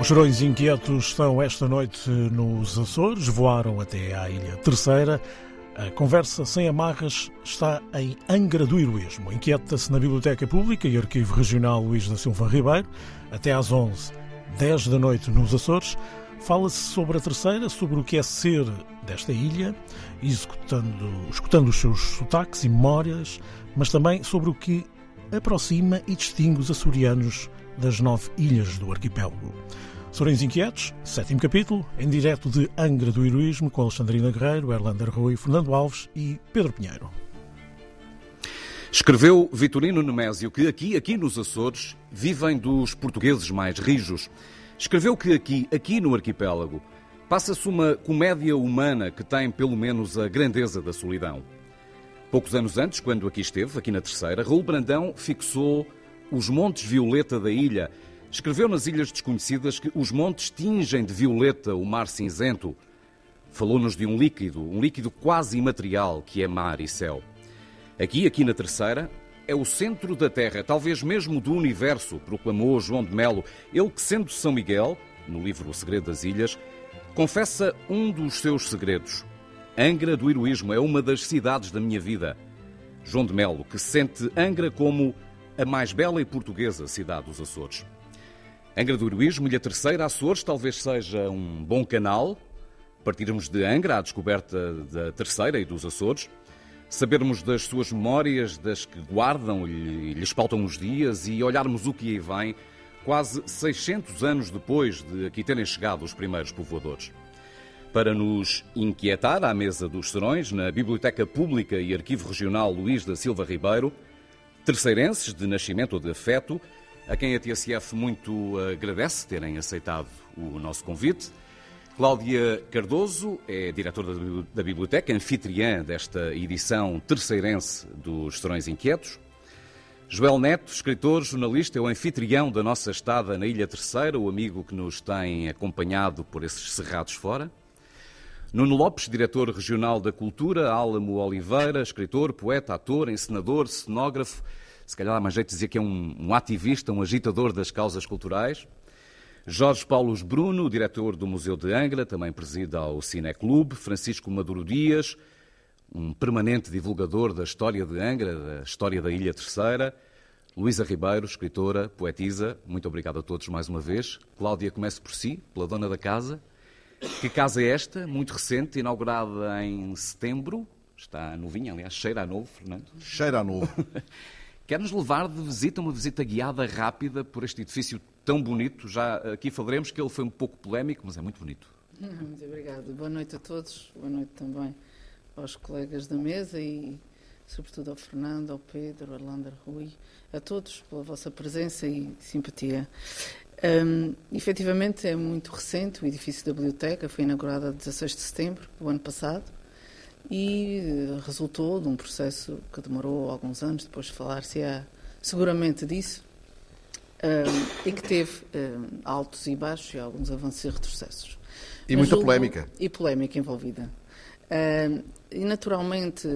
Os Chorões Inquietos estão esta noite nos Açores, voaram até à Ilha Terceira. A conversa sem amarras está em Angra do Heroísmo. Inquieta-se na Biblioteca Pública e Arquivo Regional Luís da Silva Ribeiro. Até às 11, 10 da noite nos Açores. Fala-se sobre a Terceira, sobre o que é ser desta ilha, executando, escutando os seus sotaques e memórias, mas também sobre o que aproxima e distingue os açorianos das nove ilhas do arquipélago. Sorões Inquietos, sétimo capítulo, em direto de Angra do Heroísmo, com Alexandrina Guerreiro, Erlander Rui, Fernando Alves e Pedro Pinheiro. Escreveu Vitorino Nemésio que aqui, aqui nos Açores, vivem dos portugueses mais rijos. Escreveu que aqui, aqui no arquipélago, passa-se uma comédia humana que tem pelo menos a grandeza da solidão. Poucos anos antes, quando aqui esteve, aqui na Terceira, Raul Brandão fixou os Montes Violeta da ilha Escreveu nas Ilhas Desconhecidas que os montes tingem de violeta o mar cinzento. Falou-nos de um líquido, um líquido quase imaterial que é mar e céu. Aqui, aqui na Terceira, é o centro da Terra, talvez mesmo do universo, proclamou João de Melo, ele que, sendo São Miguel, no livro O Segredo das Ilhas, confessa um dos seus segredos. Angra do heroísmo é uma das cidades da minha vida. João de Melo, que sente Angra como a mais bela e portuguesa cidade dos Açores. Angra do Heroísmo, Ilha Terceira, Açores, talvez seja um bom canal. Partirmos de Angra à descoberta da Terceira e dos Açores. Sabermos das suas memórias, das que guardam e lhes faltam os dias e olharmos o que aí vem, quase 600 anos depois de aqui terem chegado os primeiros povoadores. Para nos inquietar à mesa dos serões, na Biblioteca Pública e Arquivo Regional Luís da Silva Ribeiro, terceirenses de nascimento ou de afeto, a quem a TSF muito agradece terem aceitado o nosso convite. Cláudia Cardoso é diretora da Biblioteca, anfitriã desta edição terceirense dos Serões Inquietos. Joel Neto, escritor, jornalista, é o anfitrião da nossa estada na Ilha Terceira, o amigo que nos tem acompanhado por esses cerrados fora. Nuno Lopes, diretor regional da Cultura, Álamo Oliveira, escritor, poeta, ator, encenador, cenógrafo, se calhar há mais jeito de dizer que é um, um ativista, um agitador das causas culturais. Jorge Paulo Bruno, diretor do Museu de Angra, também preside ao Cineclube. Francisco Maduro Dias, um permanente divulgador da história de Angra, da história da Ilha Terceira. Luísa Ribeiro, escritora, poetisa, muito obrigado a todos mais uma vez. Cláudia, comece por si, pela dona da casa. Que casa é esta? Muito recente, inaugurada em setembro. Está novinha, aliás, cheira a novo, Fernando. Cheira a novo. Quer-nos levar de visita, uma visita guiada rápida por este edifício tão bonito. Já aqui falaremos que ele foi um pouco polémico, mas é muito bonito. Muito obrigada. Boa noite a todos. Boa noite também aos colegas da mesa e, sobretudo, ao Fernando, ao Pedro, ao Lander Rui, a todos pela vossa presença e simpatia. Um, efetivamente, é muito recente. O edifício da biblioteca foi inaugurado a 16 de setembro do ano passado e resultou de um processo que demorou alguns anos, depois de falar-se seguramente disso, um, e que teve um, altos e baixos e alguns avanços e retrocessos. E muita julgo, polémica. E polémica envolvida. Um, e, naturalmente,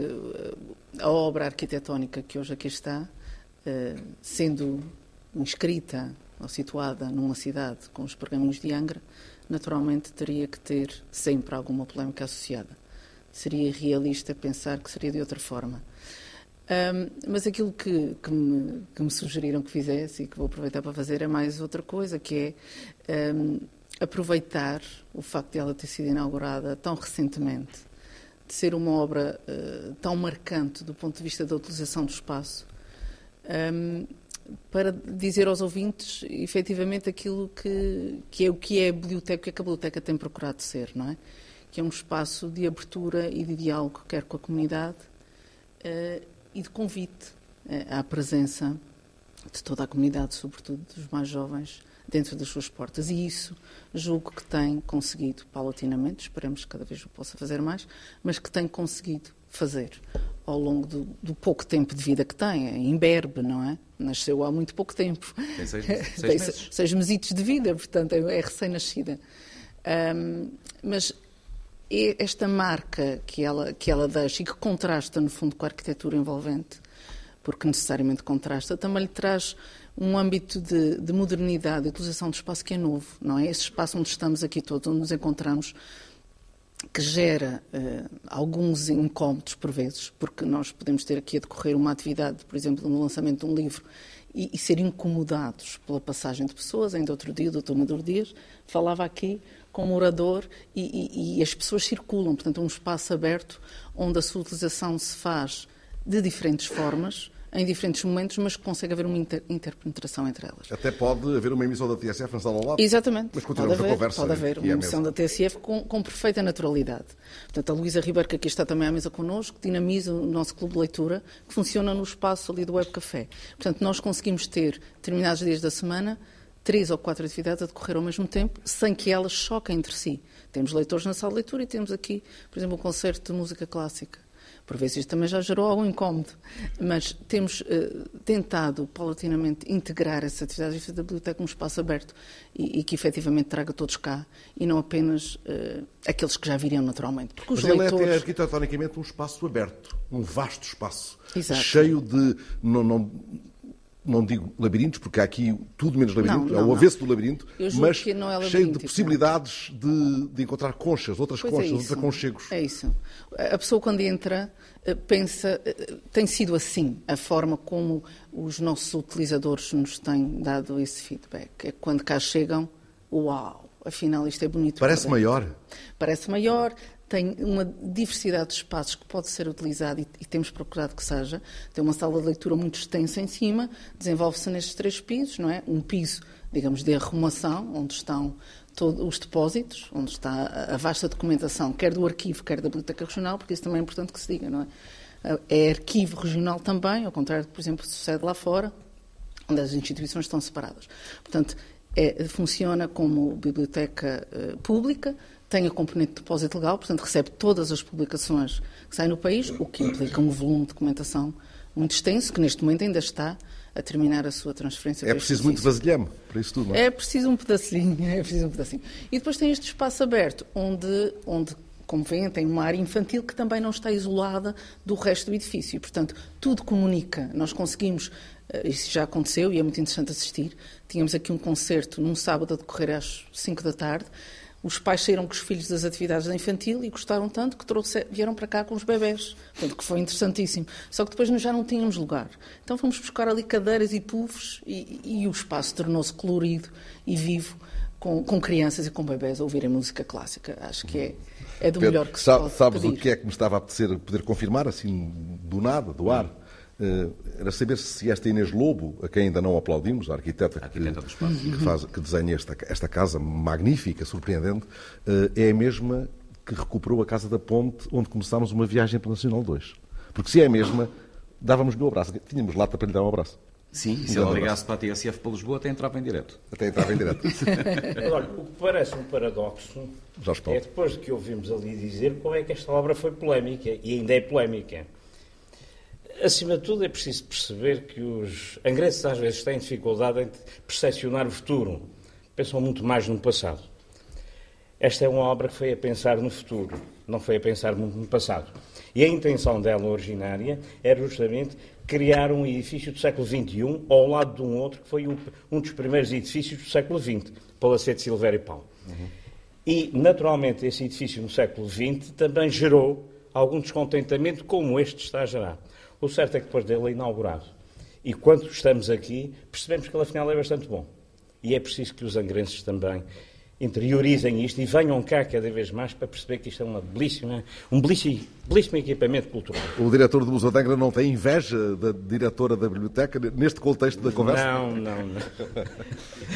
a obra arquitetónica que hoje aqui está, sendo inscrita ou situada numa cidade com os pergaminhos de Angra, naturalmente teria que ter sempre alguma polémica associada seria realista pensar que seria de outra forma. Um, mas aquilo que, que, me, que, me, sugeriram que fizesse e que vou aproveitar para fazer é mais outra coisa, que é um, aproveitar o facto de ela ter sido inaugurada tão recentemente, de ser uma obra uh, tão marcante do ponto de vista da utilização do espaço, um, para dizer aos ouvintes efetivamente aquilo que, que é o que é a biblioteca, o que, é que a biblioteca tem procurado ser, não é? Que é um espaço de abertura e de diálogo, quer com a comunidade, uh, e de convite uh, à presença de toda a comunidade, sobretudo dos mais jovens, dentro das suas portas. E isso julgo que tem conseguido paulatinamente, esperamos que cada vez o possa fazer mais, mas que tem conseguido fazer ao longo do, do pouco tempo de vida que tem. É imberbe, não é? Nasceu há muito pouco tempo. Tem seis, seis tem meses. Seis mesitos de vida, portanto, é, é recém-nascida. Um, mas esta marca que ela, que ela deixa e que contrasta, no fundo, com a arquitetura envolvente, porque necessariamente contrasta, também lhe traz um âmbito de, de modernidade, de utilização do espaço que é novo, não é? Esse espaço onde estamos aqui todos, onde nos encontramos, que gera uh, alguns incómodos por vezes, porque nós podemos ter aqui a decorrer uma atividade, por exemplo, no lançamento de um livro, e, e ser incomodados pela passagem de pessoas. Ainda outro dia, o doutor Maduro Dias falava aqui como orador e, e, e as pessoas circulam, portanto, é um espaço aberto onde a sua utilização se faz de diferentes formas, em diferentes momentos, mas consegue haver uma inter interpenetração entre elas. Até pode haver uma emissão da TSF na sala ao lado. Exatamente. Mas continuamos pode haver, a conversa. Pode haver uma é emissão da TSF com, com, perfeita naturalidade. Portanto, a Luísa Ribeiro, que aqui está também à mesa connosco, dinamiza o nosso clube de leitura, que funciona no espaço ali do Web Café. Portanto, nós conseguimos ter determinados dias da semana três ou quatro atividades a decorrer ao mesmo tempo, sem que elas choquem entre si. Temos leitores na sala de leitura e temos aqui, por exemplo, um concerto de música clássica. Por vezes isto também já gerou algum incómodo, mas temos uh, tentado paulatinamente integrar essas atividades da biblioteca um espaço aberto e, e, que efetivamente traga todos cá e não apenas uh, aqueles que já viriam naturalmente. Porque os mas leitores... ele é arquitetonicamente um espaço aberto, um vasto espaço, Exato. cheio de... Não, não não digo labirintos, porque há aqui tudo menos labirinto, não, não, é o avesso do labirinto, mas é cheio de possibilidades de, de, encontrar conchas, outras pois é conchas, é outros aconchegos. É isso. A pessoa, quando entra, eh, pensa. Eh, tem sido assim a forma como os nossos utilizadores nos têm dado esse feedback. É quando cá chegam, uau, afinal isto é bonito. Parece maior. Parece maior, tem uma diversidade de espaços que pode ser utilizado e, e, temos procurado que seja. Tem uma sala de leitura muito extensa em cima, desenvolve-se nestes três pisos, não é? Um piso, digamos, de arrumação, onde estão todos os depósitos, onde está a vasta documentação, quer do arquivo, quer da Biblioteca Regional, porque isso também é importante que se diga, não é? É arquivo regional também, ao contrário por exemplo, sucede lá fora, onde as instituições estão separadas. Portanto, é, funciona como biblioteca uh, pública, tem a componente de depósito legal, portanto recebe todas as publicações que saem no país, o que implica um volume de documentação muito extenso, que neste momento ainda está a terminar a sua transferência. É preciso muito vasilhame para isso tudo, não é? É preciso um pedacinho, é preciso um pedacinho. E depois tem este espaço aberto, onde, onde como veem, tem uma área infantil que também não está isolada do resto do edifício. Portanto, tudo comunica. Nós conseguimos, eh, isso já aconteceu e é muito interessante assistir, tínhamos aqui um concerto num sábado a decorrer às 5 da tarde, os pais saíram com os filhos das atividades da infantil e gostaram tanto que trouxe, vieram para cá com os bebés. Portanto, que foi interessantíssimo. Só que depois nós já não tínhamos lugar. Então fomos buscar ali cadeiras e puffs e, e o espaço tornou-se colorido e vivo com, com, crianças e com bebés a ouvirem música clássica. Acho que é, é do Pedro, melhor que se sabe, pode Sabes pedir. o que é que me estava a apetecer poder confirmar, assim, do nada, do ar? Uh, era saber se esta Inês Lobo, a quem ainda não aplaudimos, a arquiteta, a arquiteta que, que, faz, que, desenha esta, esta casa magnífica, surpreendente, uh, é a mesma que recuperou a Casa da Ponte, onde começámos uma viagem para o Nacional 2. Porque se é a mesma, dávamos-lhe um abraço. Tínhamos lata para lhe dar um abraço. Sim, e se ela ligasse para a TSF para Lisboa, até entrava em direto. Até entrava em direto. Olha, o que parece um paradoxo é depois de que ouvimos ali dizer como é que esta obra foi polémica, e ainda é polémica. Acima de tudo, é preciso perceber que os angrenses às vezes têm dificuldade em percepcionar o futuro. Pensam muito mais no passado. Esta é uma obra que foi a pensar no futuro, não foi a pensar muito no passado. E a intenção dela originária era justamente criar um edifício do século XXI ao lado de um outro que foi um dos primeiros edifícios do século XX, Palacete Silvério e Paulo. Uhum. E, naturalmente, esse edifício no século XX também gerou algum descontentamento como este está a gerar. O certo é que depois dele é inaugurado. E quando estamos aqui, percebemos que ele afinal é bastante bom. E é preciso que os angrenses também interiorizem isto e venham cá cada vez mais para perceber que isto é uma belíssima, um belíssimo, belíssimo equipamento cultural. O diretor do Museu de Angra não tem inveja da diretora da biblioteca neste contexto da conversa? Não, não, não.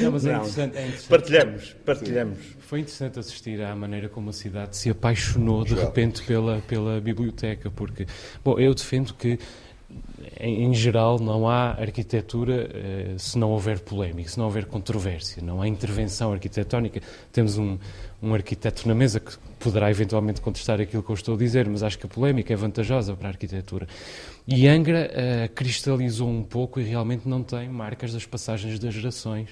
não mas é interessante, é interessante. Partilhamos, partilhamos. Foi interessante assistir à maneira como a cidade se apaixonou de repente pela, pela biblioteca, porque, bom, eu defendo que em, geral, não há arquitetura eh, se não houver polémica, se não houver controvérsia, não há intervenção arquitetónica. Temos um, um arquiteto na mesa que poderá eventualmente contestar aquilo que eu estou a dizer, mas acho que a polémica é vantajosa para a arquitetura. E Angra uh, cristalizou um pouco e realmente não tem marcas das passagens das gerações,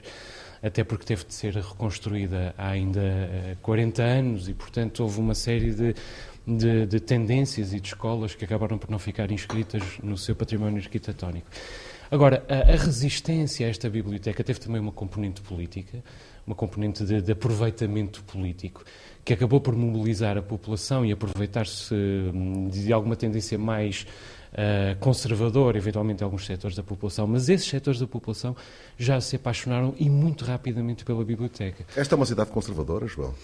até porque teve de ser reconstruída há ainda uh, 40 anos e, portanto, houve uma série de de, de, tendências e de escolas que acabaram por não ficar inscritas no seu património arquitetónico. Agora, a, a, resistência a esta biblioteca teve também uma componente política, uma componente de, de aproveitamento político, que acabou por mobilizar a população e aproveitar-se hum, de alguma tendência mais uh, conservadora, eventualmente, alguns setores da população. Mas esses setores da população já se apaixonaram e muito rapidamente pela biblioteca. Esta é uma cidade conservadora, João?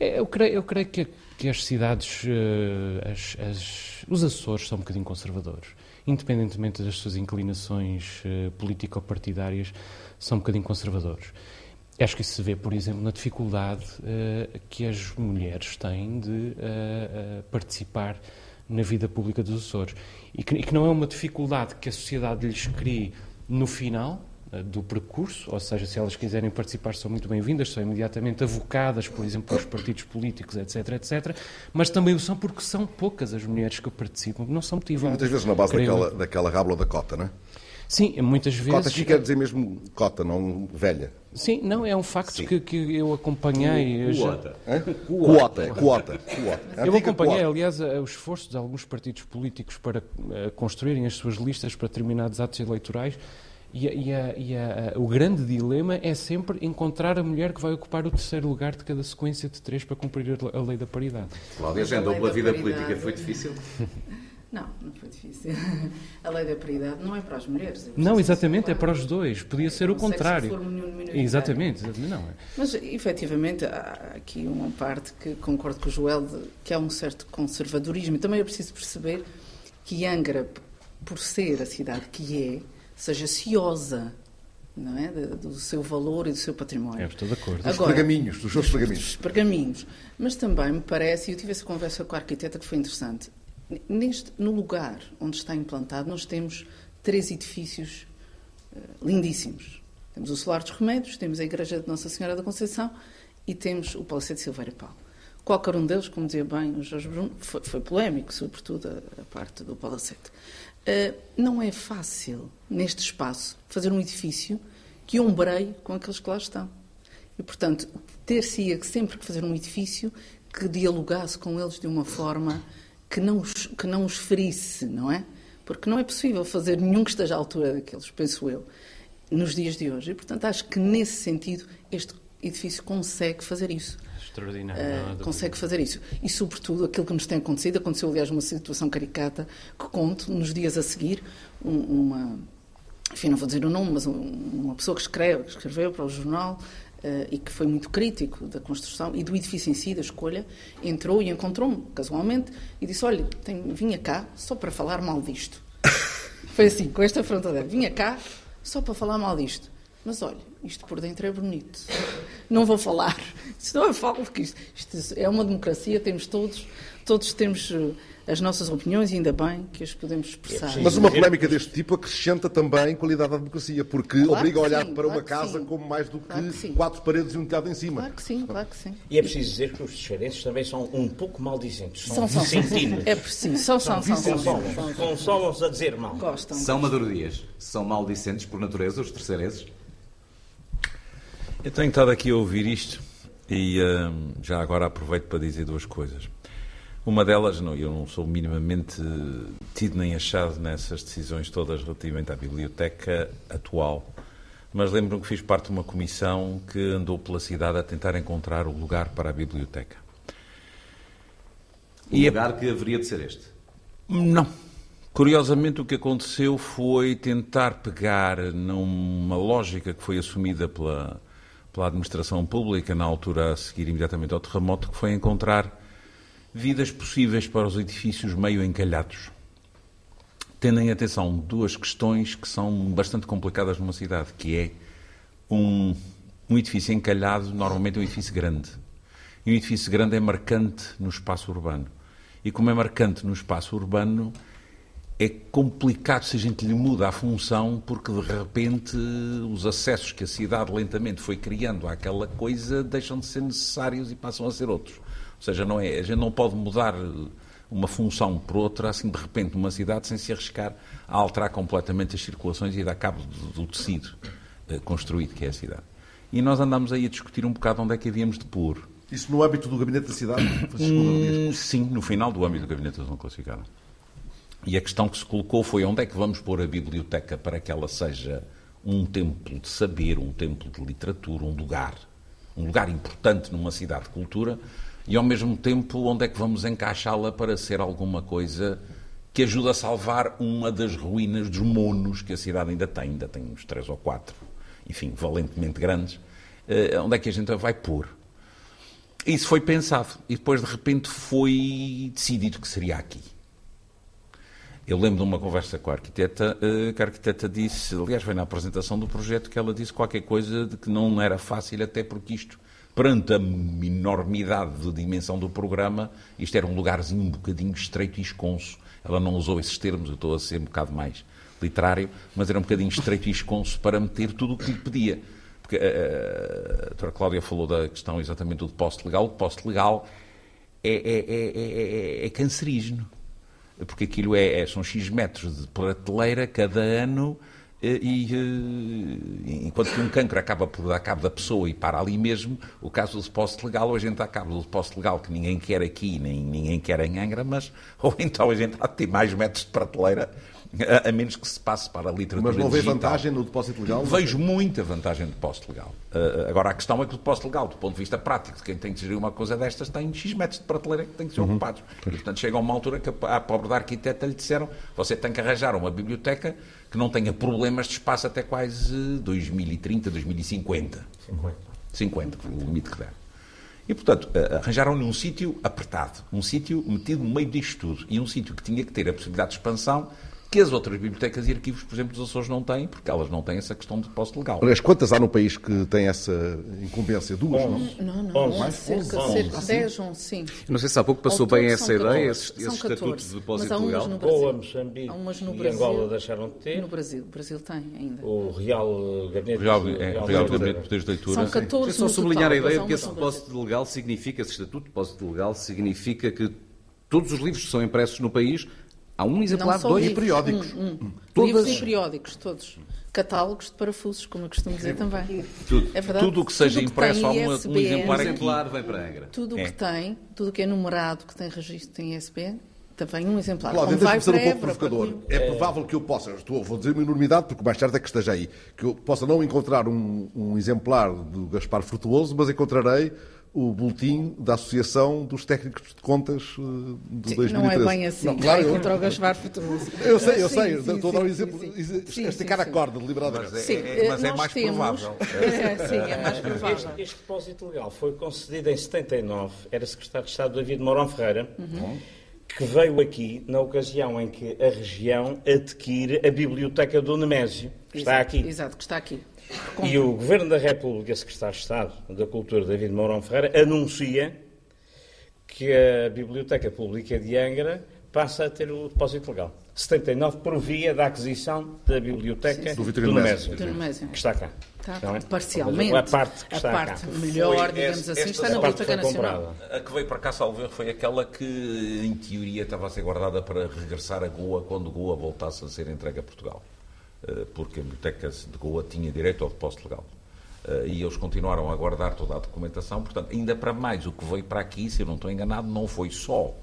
É, eu creio, eu creio que, que as cidades, uh, as, as, os Açores são um bocadinho conservadores independentemente das suas inclinações uh, político-partidárias, são um bocadinho conservadores. Acho que isso se vê, por exemplo, na dificuldade uh, que as mulheres têm de uh, participar na vida pública dos Açores. E que, e que, não é uma dificuldade que a sociedade lhes crie no final, eh, do percurso, ou seja, se elas quiserem participar são muito bem-vindas, são imediatamente avocadas, por exemplo, pelos partidos políticos, etc, etc, mas também o são porque são poucas as mulheres que participam, não são motivadas. Muitas vezes na base daquela, daquela rábula da cota, não é? Sim, muitas vezes... Cota aqui quer dizer mesmo cota, não velha. Sim, não, é um facto que, que eu acompanhei... Cuota. Cuota, cuota. Eu acompanhei, aliás, o esforço de alguns partidos políticos para uh, construírem as suas listas para determinados atos eleitorais e, e, a, e a, o grande dilema é sempre encontrar a mulher que vai ocupar o terceiro lugar de cada sequência de três para cumprir a, lei da paridade. Cláudia, já andou pela vida paridade... política, foi difícil? Não, não foi difícil. A lei da paridade não é para as mulheres. É não, exatamente, é para os dois. Podia ser o contrário. Exatamente, exatamente, não é. Mas, efetivamente, há aqui uma parte que concordo com o Joel, de, que há um certo conservadorismo. E também é preciso perceber que Angra, por ser a cidade que é, seja ciosa não é? do seu valor e do seu património. É, estou de acordo. Dos Agora, pergaminhos, dos seus pergaminhos. Dos pergaminhos. Mas também me parece, e eu tive essa conversa com a arquiteta que foi interessante, neste, no lugar onde está implantado, nós temos três edifícios uh, lindíssimos. Temos o Solar dos Remédios, temos a Igreja de Nossa Senhora da Conceição e temos o Palacete Silveira Paulo. Qualquer um deles, como dizia bem o Jorge Bruno, foi, foi polémico, sobretudo a, a parte do Palacete. Uh, não é fácil, neste espaço, fazer um edifício que ombreie com aqueles que lá estão. E, portanto, ter-se-ia sempre que fazer um edifício que dialogasse com eles de uma forma que não, os, que não os ferisse, não é? Porque não é possível fazer nenhum que esteja à altura daqueles, penso eu, nos dias de hoje. E, portanto, acho que nesse sentido este edifício consegue fazer isso extraordinário. Uh, consegue fazer isso. E, sobretudo, aquilo que nos tem acontecido, aconteceu, aliás, uma situação caricata, que conto, nos dias a seguir, um, uma, enfim, não vou dizer o nome, mas um, uma pessoa que, escreve, que escreveu para o jornal Uh, e que foi muito crítico da construção e do edifício em si, da escolha, entrou e encontrou-me casualmente e disse: Olha, tenho, vinha cá só para falar mal disto. foi assim, com esta frontalidade: Vinha cá só para falar mal disto. Mas olha, isto por dentro é bonito. Não vou falar. Isto não é falo, porque isto, isto, é uma democracia, temos todos, todos temos eh, as nossas opiniões e ainda bem que as podemos expressar. Mas uma polémica deste tipo acrescenta também qualidade à democracia, porque claro obriga a olhar sim, para claro uma casa como mais do que, claro que quatro paredes e um telhado em cima. Claro que sim, claro que sim. E é preciso dizer que os descendentes também são um pouco maldizentes. São, são, são. É preciso, são, são, são. Consolam-se a dizer mal. Gostam. São Maduro Dias. São maldicentes por natureza, os terceirenses? Eu tenho estado aqui a ouvir isto e uh, já agora aproveito para dizer duas coisas. Uma delas, não, eu não sou minimamente tido nem achado nessas decisões todas relativamente à biblioteca atual, mas lembro-me que fiz parte de uma comissão que andou pela cidade a tentar encontrar o lugar para a biblioteca. O e lugar que haveria de ser este? Não. Curiosamente, o que aconteceu foi tentar pegar numa lógica que foi assumida pela pela administração pública, na altura a seguir imediatamente ao terremoto, que foi encontrar vidas possíveis para os edifícios meio encalhados. Tendo em atenção duas questões que são bastante complicadas numa cidade, que é um, um edifício encalhado, normalmente é um edifício grande. E um edifício grande é marcante no espaço urbano. E como é marcante no espaço urbano, é complicado se a gente lhe muda a função, porque de repente os acessos que a cidade lentamente foi criando àquela coisa deixam de ser necessários e passam a ser outros. Ou seja, não é, a gente não pode mudar uma função por outra, assim de repente, numa cidade, sem se arriscar a alterar completamente as circulações e dar cabo do, do tecido uh, construído que é a cidade. E nós andamos aí a discutir um bocado onde é que havíamos de pôr. Isso no âmbito do Gabinete da Cidade? Hum, sim, no final do âmbito do Gabinete da Zona Classificada. E a questão que se colocou foi onde é que vamos pôr a biblioteca para que ela seja um templo de saber, um templo de literatura, um lugar, um lugar importante numa cidade de cultura, e ao mesmo tempo onde é que vamos encaixá-la para ser alguma coisa que ajude a salvar uma das ruínas dos monos que a cidade ainda tem, ainda tem uns três ou quatro, enfim, valentemente grandes, uh, onde é que a gente a vai pôr? Isso foi pensado e depois de repente foi decidido que seria aqui. Eu lembro de uma conversa com a arquiteta, eh, que a arquiteta disse, aliás, foi na apresentação do projeto, que ela disse qualquer coisa de que não era fácil, até porque isto, perante a enormidade de dimensão do programa, isto era um lugarzinho um bocadinho estreito e esconso. Ela não usou esses termos, eu estou a ser um bocado mais literário, mas era um bocadinho estreito e esconso para meter tudo o que lhe pedia. Porque a doutora Cláudia falou da questão exatamente do depósito legal. O depósito legal é, é, é, é cancerígeno porque aquilo é, é, são X metros de prateleira cada ano eh, e, e eh, enquanto que um cancro acaba por dar cabo da pessoa e para ali mesmo, o caso do depósito legal, ou a gente dá cabo do depósito legal que ninguém quer aqui, nem ninguém quer em Angra, mas ou então a gente há de ter mais metros de prateleira a, menos que se passe para a literatura Mas não vê vantagem no depósito legal? Vejo muita vantagem no depósito legal. Uh, agora, a questão é que o depósito legal, do ponto de vista prático, de quem tem de gerir uma coisa destas, tem X metros de prateleira que têm que ser uhum. ocupados. E, portanto, chega a uma altura que a, a pobre da arquiteta lhe disseram você tem que arranjar uma biblioteca que não tenha problemas de espaço até quase 2030, 2050. 50. 50, o limite que der. E, portanto, eh, arranjaram-lhe um sítio apertado, um sítio metido no meio disto tudo, e um sítio que tinha que ter a possibilidade de expansão que as outras bibliotecas e arquivos, por exemplo, dos Açores não têm, porque elas não têm essa questão de depósito legal. Aliás, quantas há no país que têm essa incumbência? Duas, não? Não, não, onze. mais? Cerca, onze. cerca de 10, 11, sim. não sei se há pouco passou bem essa ideia, esses, esses estatutos de depósito legal. Ou a Moçambique e Angola deixaram de ter. No Brasil, o Brasil tem ainda. O Real Gabinete, Real, é, Real, Real Gabinete de Poderes de Leitura. São 14 só sublinhar a ideia de que esse depósito legal significa, esse estatuto de depósito legal significa que todos os livros que são impressos no país Há um exemplar, dois livros, periódicos. Um, um. Todas... Livros e periódicos, todos. Catálogos de parafusos, como eu costumo dizer também. Tudo, é verdade. Tudo o que seja tudo impresso, há um exemplar, exemplar vem para a Angra. Tudo o é. que tem, tudo o que é numerado, que tem registro, tem ISBN, também um exemplar. Cláudio, deixa-me ser um pouco provocador. É, é provável que eu possa, estou, vou dizer uma enormidade, porque mais tarde é que esteja aí, que eu possa não encontrar um, um exemplar do Gaspar Frutuoso, mas encontrarei o boletim da Associação dos Técnicos de Contas uh, de sim, 2013. Não é bem assim. Não, claro, eu... contra o Gaspar Frutuoso. Eu sei, eu sim, sei. Sim, estou a dar um exemplo, esticar a corda, deliberadamente. Mas é, é, mas é mais temos... provável. É, sim, é mais provável. Este, este, depósito legal foi concedido em 79. Era secretário de Estado David Mourão Ferreira. Uhum. Que veio aqui na ocasião em que a região adquire a Biblioteca do Nemésio, que está aqui. Exato, que está aqui. E o Governo da República, Secretário de Estado da Cultura, David Mourão Ferreira, anuncia que a Biblioteca Pública de Angra passa a ter o depósito legal. 79 por via da aquisição da biblioteca sim, sim. do Nemésio, que está cá. Está, é? Parcialmente. A parte que está a parte cá. melhor, foi digamos assim, está na Biblioteca Nacional. A que veio para cá, salvo foi aquela que, em teoria, estava a ser guardada para regressar a Goa quando Goa voltasse a ser entregue a Portugal. Eh, porque a biblioteca de Goa tinha direito ao depósito legal. Eh, e eles continuaram a guardar toda a documentação. Portanto, ainda para mais, o que veio para aqui, se eu não estou enganado, não foi só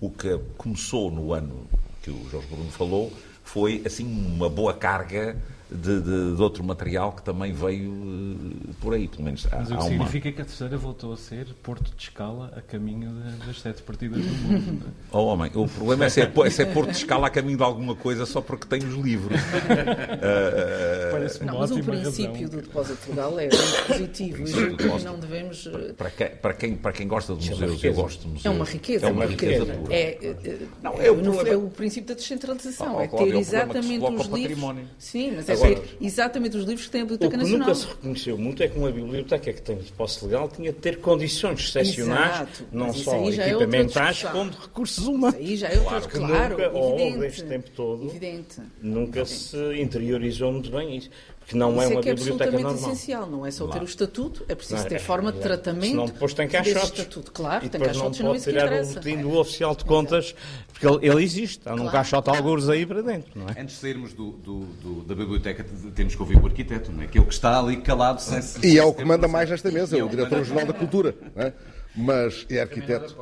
o que começou no ano que o Jorge Bruno falou, foi assim uma boa carga de, de, de, outro material que também veio uh, por aí, pelo menos. Mas o que significa uma... que a terceira voltou a ser Porto de Escala a caminho de, das sete partidas do mundo. É? oh, homem, o problema é ser, é ser Porto de Escala a caminho de alguma coisa só porque tem os livros. uh, Parece não, mas o princípio razão. do depósito legal é muito positivo e não devemos. Para, que, para, quem, para quem gosta de é museus, eu gosto de museus. É uma riqueza. É uma riqueza, riqueza pura. É, é, não, é, o, é o princípio da descentralização. Oh, é ter exatamente os livros. Sim, mas é exatamente os livros que tem a Biblioteca Nacional. O que nunca se reconheceu muito é que uma biblioteca que tem depósito legal tinha de ter condições excepcionais, Exato, não só é equipamentais, é como de recursos humanos. Isso aí já é claro, claro, nunca, ao longo deste tempo todo, evidente. nunca se interiorizou muito bem isso que não Isso é uma é que é biblioteca absolutamente normal. essencial, não é só ter o estatuto, é preciso ter é, forma de tratamento Senão depois tem caixotes. estatuto. Claro, e tem caixotes não pode tirar o boletim do oficial de contas, porque ele, ele existe, há claro. um caixote alguns aí para dentro, não é? Antes de sairmos do, do, do, da biblioteca, temos que ouvir o arquiteto, não é? Que é o que está ali calado sem... E é o que manda mais nesta mesa, é o diretor-geral da cultura, não é? Mas é arquiteto...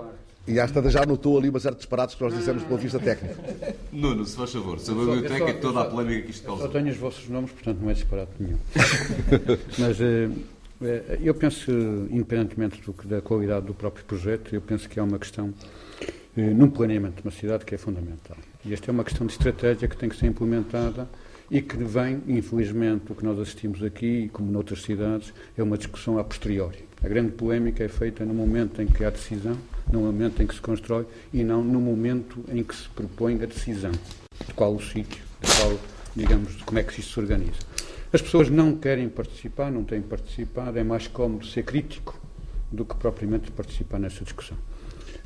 E às tantas já notou ali uma certa disparates que nós dissemos do ponto de vista técnico. Nuno, se faz favor, sobre a biblioteca e toda a polémica que isto causa. Eu tenho os vossos nomes, portanto não é disparate nenhum. Mas eh, eh, eu penso, independentemente do, da qualidade do próprio projeto, eu penso que há uma questão eh, num planeamento de uma cidade que é fundamental. E esta é uma questão de estratégia que tem que ser implementada e que vem, infelizmente, o que nós assistimos aqui, como noutras cidades, é uma discussão a posteriori. A grande polémica é feita no momento em que há decisão, no momento em que se constrói e não no momento em que se propõe a decisão. De qual o sítio, de qual, digamos, de como é que isto se organiza. As pessoas não querem participar, não têm participado, é mais cómodo ser crítico do que propriamente participar nessa discussão.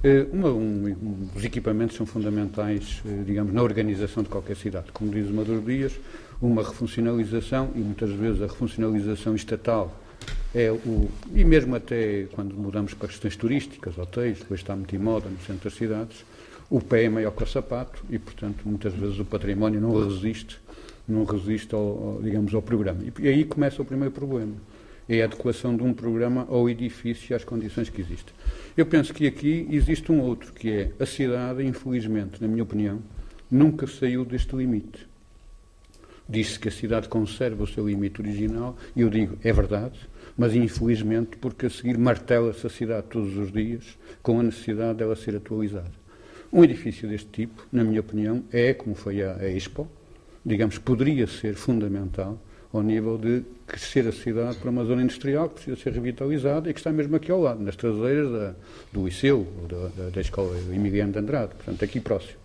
Eh, uma, um, os equipamentos são fundamentais, eh, digamos, na organização de qualquer cidade. Como diz o Maduro Dias, uma refuncionalização, e muitas vezes a refuncionalização estatal é o. E mesmo até quando mudamos para questões turísticas, hotéis, depois está muito em moda no centro das cidades, o pé é maior que o sapato e, portanto, muitas vezes o património não resiste, não resiste ao, digamos, ao programa. E, e aí começa o primeiro problema. É a adequação de um programa ao edifício e às condições que existem. Eu penso que aqui existe um outro, que é a cidade, infelizmente, na minha opinião, nunca saiu deste limite. Diz-se que a cidade conserva o seu limite original, e eu digo, é verdade, mas infelizmente porque a seguir martela-se a cidade todos os dias com a necessidade dela ser atualizada. Um edifício deste tipo, na minha opinião, é, como foi a, Expo, digamos, poderia ser fundamental ao nível de crescer a cidade para uma zona industrial que precisa ser revitalizada e que está mesmo aqui ao lado, nas traseiras da, do Liceu, da, da Escola Emiliano de Andrade, portanto, aqui próximo.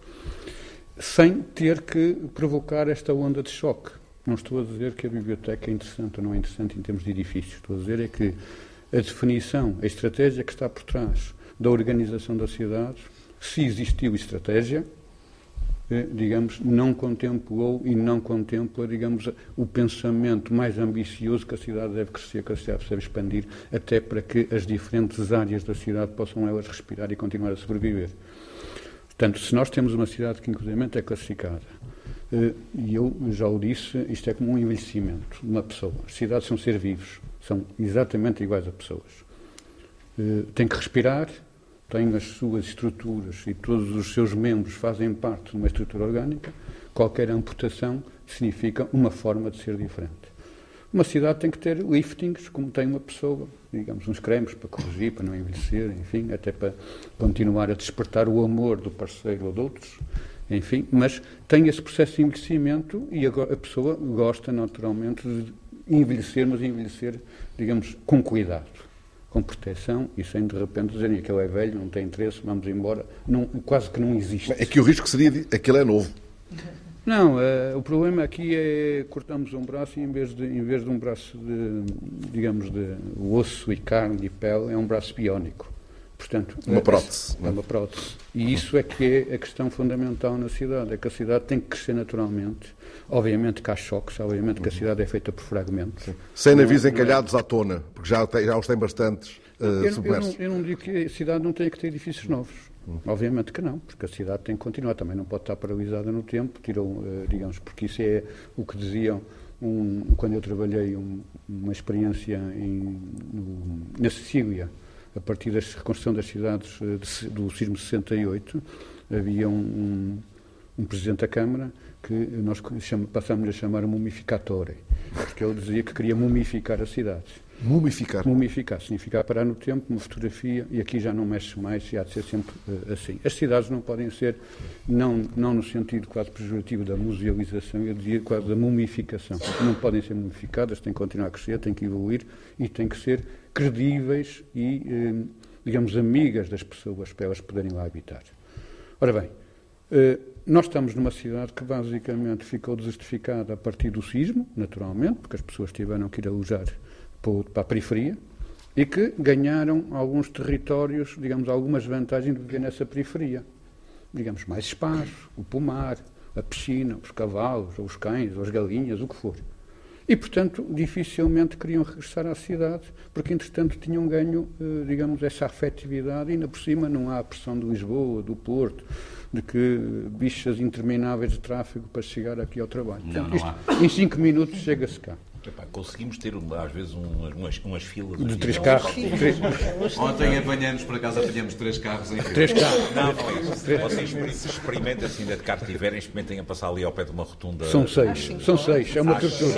Sem ter que provocar esta onda de choque. Não estou a dizer que a biblioteca é interessante ou não é interessante em termos de edifícios. Estou a dizer é que a definição, a estratégia que está por trás da organização das cidades, se existiu estratégia, eh, digamos, não contemplou e não contempla, digamos, o pensamento mais ambicioso que a cidade deve crescer, que a cidade deve expandir, até para que as diferentes áreas da cidade possam elas respirar e continuar a sobreviver. Portanto, se nós temos uma cidade que, inclusive, é classificada, e eu já o disse, isto é como um envelhecimento de uma pessoa. As cidades são seres vivos, são exatamente iguais a pessoas. Eh, tem que respirar, tem as suas estruturas e todos os seus membros fazem parte de uma estrutura orgânica, qualquer amputação significa uma forma de ser diferente. Uma cidade tem que ter liftings, como tem uma pessoa, digamos, uns cremes para corrigir, para não envelhecer, enfim, até para continuar a despertar o amor do parceiro ou de outros, enfim, mas tem esse processo de envelhecimento e agora a pessoa gosta naturalmente de envelhecer, mas envelhecer, digamos, com cuidado com proteção e sem de repente dizerem que ele é velho, não tem interesse, vamos embora. Não, quase que não existe. É que o risco seria de aquele é novo. Não, uh, o problema aqui é cortamos um braço e em vez de, em vez de um braço de, digamos, de osso e carne e pele, é um braço biónico. Portanto, uma prótese. É uma prótese. E isso é que é a questão fundamental na cidade, é que a cidade tem que crescer naturalmente. Obviamente que há choques, obviamente que a cidade é feita por fragmentos. Sem navios é, encalhados à tona, porque já, tem, já os tem bastantes uh, eu, submersos. Eu não, eu não digo que a cidade não tenha que ter edifícios novos. Hum. Obviamente que não, porque a cidade tem que continuar, também não pode estar paralisada no tempo, tiram, uh, digamos, porque isso é o que diziam um, quando eu trabalhei um, uma experiência em, no, na Sicília, a partir da reconstrução das cidades eh, do sismo 68, havia um, um, presidente da Câmara que nós passámos a chamar mumificatore, porque ele dizia que queria mumificar as cidades. Mumificar? Mumificar, significa parar no tempo, uma fotografia, e aqui já não mexe mais, e há de ser sempre uh, assim. As cidades não podem ser, não, não no sentido quase pejorativo da musealização, eu dizia quase da mumificação. Não podem ser mumificadas, têm que continuar a crescer, têm que evoluir e têm que ser credíveis e, eh, digamos, amigas das pessoas para elas poderem lá habitar. Ora bem, eh, nós estamos numa cidade que basicamente ficou desertificada a partir do sismo, naturalmente, porque as pessoas tiveram que ir alojar para a periferia e que ganharam alguns territórios, digamos, algumas vantagens de viver nessa periferia. Digamos, mais espaço, o pomar, a piscina, os cavalos, ou os cães, ou as galinhas, o que for. E, portanto, dificilmente queriam regressar à cidade, porque, entretanto, tinham ganho, eh, digamos, essa afetividade, e ainda por cima não há a pressão de Lisboa, do Porto, de que bichas intermináveis de tráfego para chegar aqui ao trabalho. Não, portanto, não isto, em cinco minutos chega-se cá. Epá, conseguimos ter às vezes umas, umas filas. De três carros. Ontem apanhamos, por acaso apanhamos três carros em Três carros. Não, não é isso. Vocês experimentem, assim, de carro tiverem, experimentem a passar ali ao pé de uma rotunda. São seis. São seis. É uma tortura.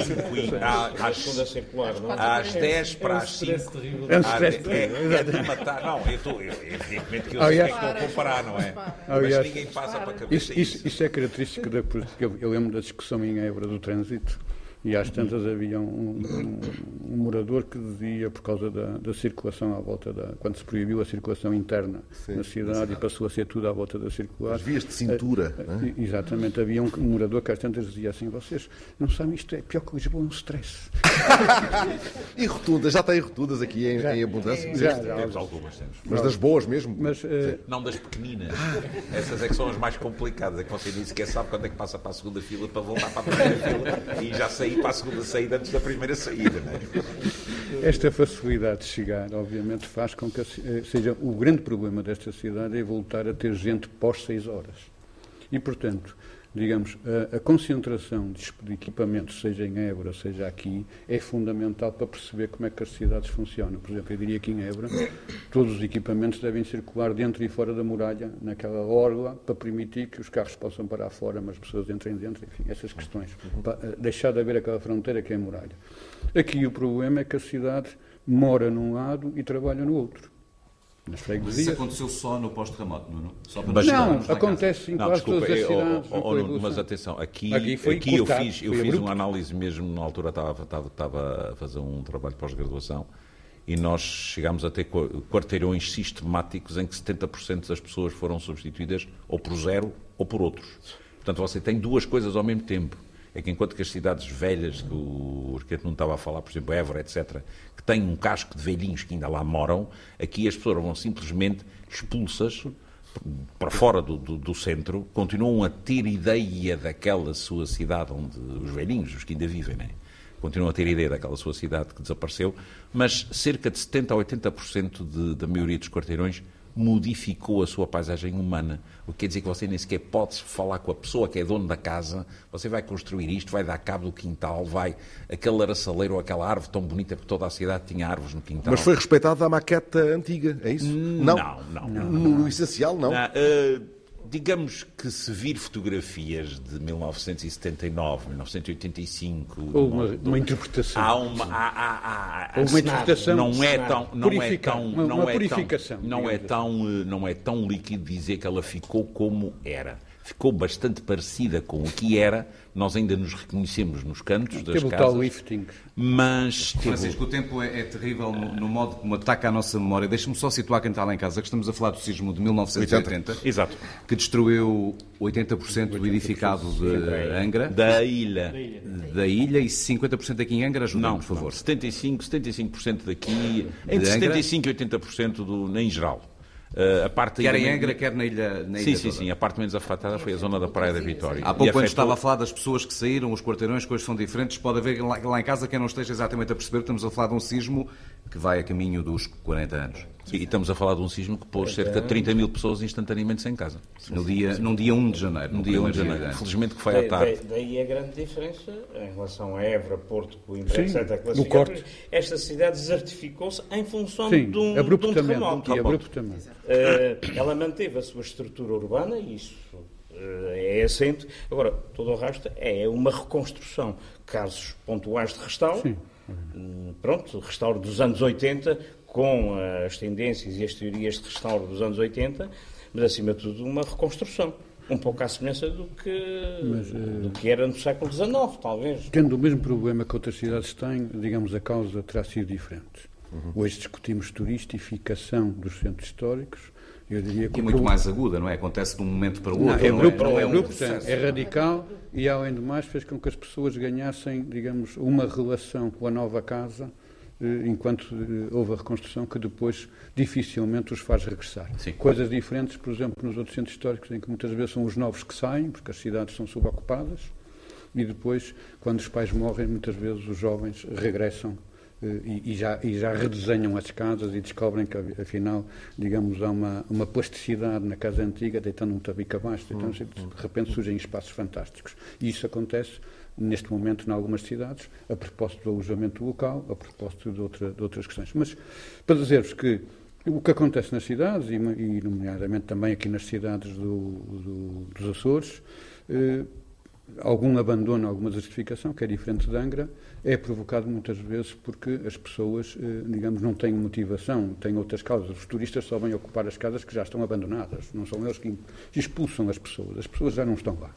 Às 10 para as 5. É um stress. É de matar. Não, eu estou. Evidentemente que eu sei que estou a comparar, não é? Mas ninguém passa para a cabeça. Isso é característico da. Eu lembro da discussão em Évora do trânsito e às tantas havia um, um, um, morador que dizia, por causa da, da, circulação à volta da. quando se proibiu a circulação interna Sim, na cidade e passou a ser tudo à volta da circular. As vias de cintura. Uh, exatamente, havia um, morador que às tantas dizia assim: vocês não sabem, isto é pior que Lisboa, é um stress. e rotundas, já tem rotundas aqui em, em abundância? Já, já, temos algumas, temos. Mas das boas mesmo? Mas, uh... Não das pequeninas. Essas é que são as mais complicadas, é que você nem sequer sabe quando é que passa para a segunda fila para voltar para a primeira fila e já sei sair para a segunda saída antes da primeira saída. É? Esta facilidade de chegar, obviamente, faz com que eh, seja o grande problema desta cidade é voltar a ter gente pós seis horas. E, portanto, digamos, a, a, concentração de equipamentos, seja em Évora, seja aqui, é fundamental para perceber como é que as cidades funcionam. Por exemplo, eu diria que em Évora todos os equipamentos devem circular dentro e fora da muralha, naquela orla, para permitir que os carros possam parar fora, mas as pessoas entrem dentro, enfim, essas questões. Para eh, deixar de haver aquela fronteira que é a muralha. Aqui o problema é que a cidade mora num lado e trabalha no outro nas freguesias. Isso aconteceu só no pós-terremoto, Nuno? Só para não, acontece em quase desculpa, todas as cidades. Oh, oh, Nuno, mas atenção, aqui, aqui, aqui eu fiz, eu fiz uma análise mesmo, na altura estava, estava, estava a fazer um trabalho de pós-graduação e nós chegámos a ter quarteirões sistemáticos em que 70% das pessoas foram substituídas ou por zero ou por outros. Portanto, você tem duas coisas ao mesmo tempo é que enquanto que as cidades velhas, que o Arquiteto não estava a falar, por exemplo, Évora, etc., que têm um casco de velhinhos que ainda lá moram, aqui as pessoas vão simplesmente expulsas para fora do, do, do, centro, continuam a ter ideia daquela sua cidade onde os velhinhos, os que ainda vivem, né? continuam a ter ideia daquela sua cidade que desapareceu, mas cerca de 70% a 80% de, da maioria dos quarteirões modificou a sua paisagem humana. O que quer dizer que você nem sequer pode falar com a pessoa que é dono da casa, você vai construir isto, vai dar cabo do quintal, vai aquele araçaleiro ou aquela árvore tão bonita, porque toda a cidade tinha árvores no quintal. Mas foi respeitada a maqueta antiga, é isso? Não, não. não, não, não no essencial, não. não uh, digamos que se vir fotografias de 1979, 1985, ou uma, uma interpretação, há uma, há, há, há, uma interpretação, não é tão, não é tão, não é tão, não é tão, não é tão líquido dizer que ela ficou como era ficou bastante parecida com o que era. Nós ainda nos reconhecemos nos cantos das teve casas. Tal lifting. Mas teve... Francisco, o tempo é, é terrível no, no, modo como ataca a nossa memória. Deixe-me só situar quem está lá em casa, que estamos a falar do sismo de 1980, Exato. que destruiu 80%, do edificado de Angra. Da ilha. Da ilha e 50% aqui em Angra, ajudem por favor. Não, 75%, 75% daqui, entre 75% e 80% do, em geral. Uh, a parte quer em Angra, quer na ilha, na sim, ilha sim, sim. A parte menos afetada foi a zona da Praia da Vitória. Há pouco, quando estava a falar das pessoas que saíram, os quarteirões, coisas são diferentes, pode haver lá, lá em casa quem não esteja exatamente a perceber, estamos a falar de um sismo que vai a caminho dos 40 anos. E estamos a falar de um sismo que pôs cerca de 30 mil pessoas instantaneamente sem casa. No dia, num dia 1 de janeiro. No dia 1 de janeiro. Felizmente que foi à tarde. Daí a grande diferença em relação a Évora, Porto, Coimbra, Sim, etc. No corte. Esta cidade desertificou-se em função Sim, de, um, de um terremoto. Abruptamente. Uh, ela manteve a sua estrutura urbana e isso uh, é assente. Agora, todo o resto é uma reconstrução. Casos pontuais de restauro. Sim. Uh, pronto, restauro dos anos 80, com as tendências e as teorias de restauro dos anos 80, mas acima de tudo uma reconstrução. Um pouco à semelhança do que, mas, do eh, que era no século XIX, talvez. Tendo o mesmo problema que outras cidades têm, digamos, a causa terá sido diferente. Uhum. Hoje discutimos turistificação dos centros históricos. Eu diria que e muito mais aguda, não é? Acontece de um momento para o outro. Não, é, grupo, não é, não é, um é radical e, além do mais, fez com que as pessoas ganhassem, digamos, uma relação com a nova casa eh, enquanto eh, houve a reconstrução, que depois dificilmente os faz regressar. Sim. Coisas diferentes, por exemplo, nos outros centros históricos, em que muitas vezes são os novos que saem, porque as cidades são subocupadas, e depois, quando os pais morrem, muitas vezes os jovens regressam e, e, já, e já redesenham as casas e descobrem que, afinal, digamos, há uma, uma plasticidade na casa antiga, deitando um tabique abaixo, deitando, hum, hum. de repente surgem espaços fantásticos. E isso acontece neste momento em algumas cidades, a propósito do alojamento local, a propósito de, outra, de outras questões. Mas para dizer-vos que o que acontece nas cidades, e, e nomeadamente também aqui nas cidades do, do, dos Açores, eh, algum abandono, alguma justificação, que é diferente de Angra, é provocado muitas vezes porque as pessoas, eh, digamos, não têm motivação, têm outras causas. Os turistas só vêm ocupar as casas que já estão abandonadas, não são eles que expulsam as pessoas, as pessoas já não estão lá.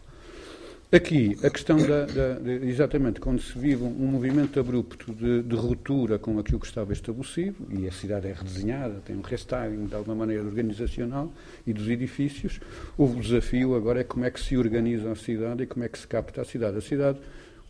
Aqui, a questão da, da de, exatamente, quando se vive um movimento abrupto de, de, ruptura com aquilo que estava estabelecido, e a cidade é redesenhada, tem um restyling de alguma maneira organizacional e dos edifícios, o desafio agora é como é que se organiza a cidade e como é que se capta a cidade. A cidade,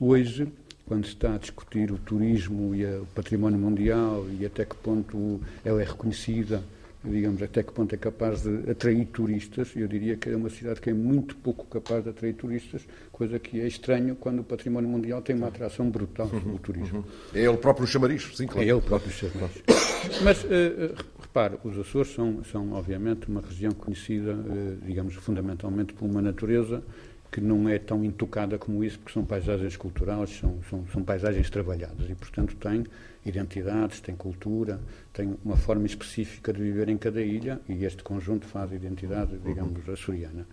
hoje, quando se está a discutir o turismo e o património mundial e até que ponto ela é reconhecida digamos, até que ponto é capaz de atrair turistas. Eu diria que é uma cidade que é muito pouco capaz de atrair turistas, coisa que é estranho quando o património mundial tem uma atração brutal uhum, o turismo. Uhum. É ele próprio chamariz, sim, claro. É ele próprio chamariz. Mas, uh, repare, os Açores são, são, obviamente, uma região conhecida, uh, digamos, fundamentalmente por uma natureza que não é tão intocada como isso, porque são paisagens culturais, são, são, são paisagens trabalhadas e, portanto, tem identidades, tem cultura, tem uma forma específica de viver em cada ilha e este conjunto faz a identidade, digamos, açoriana.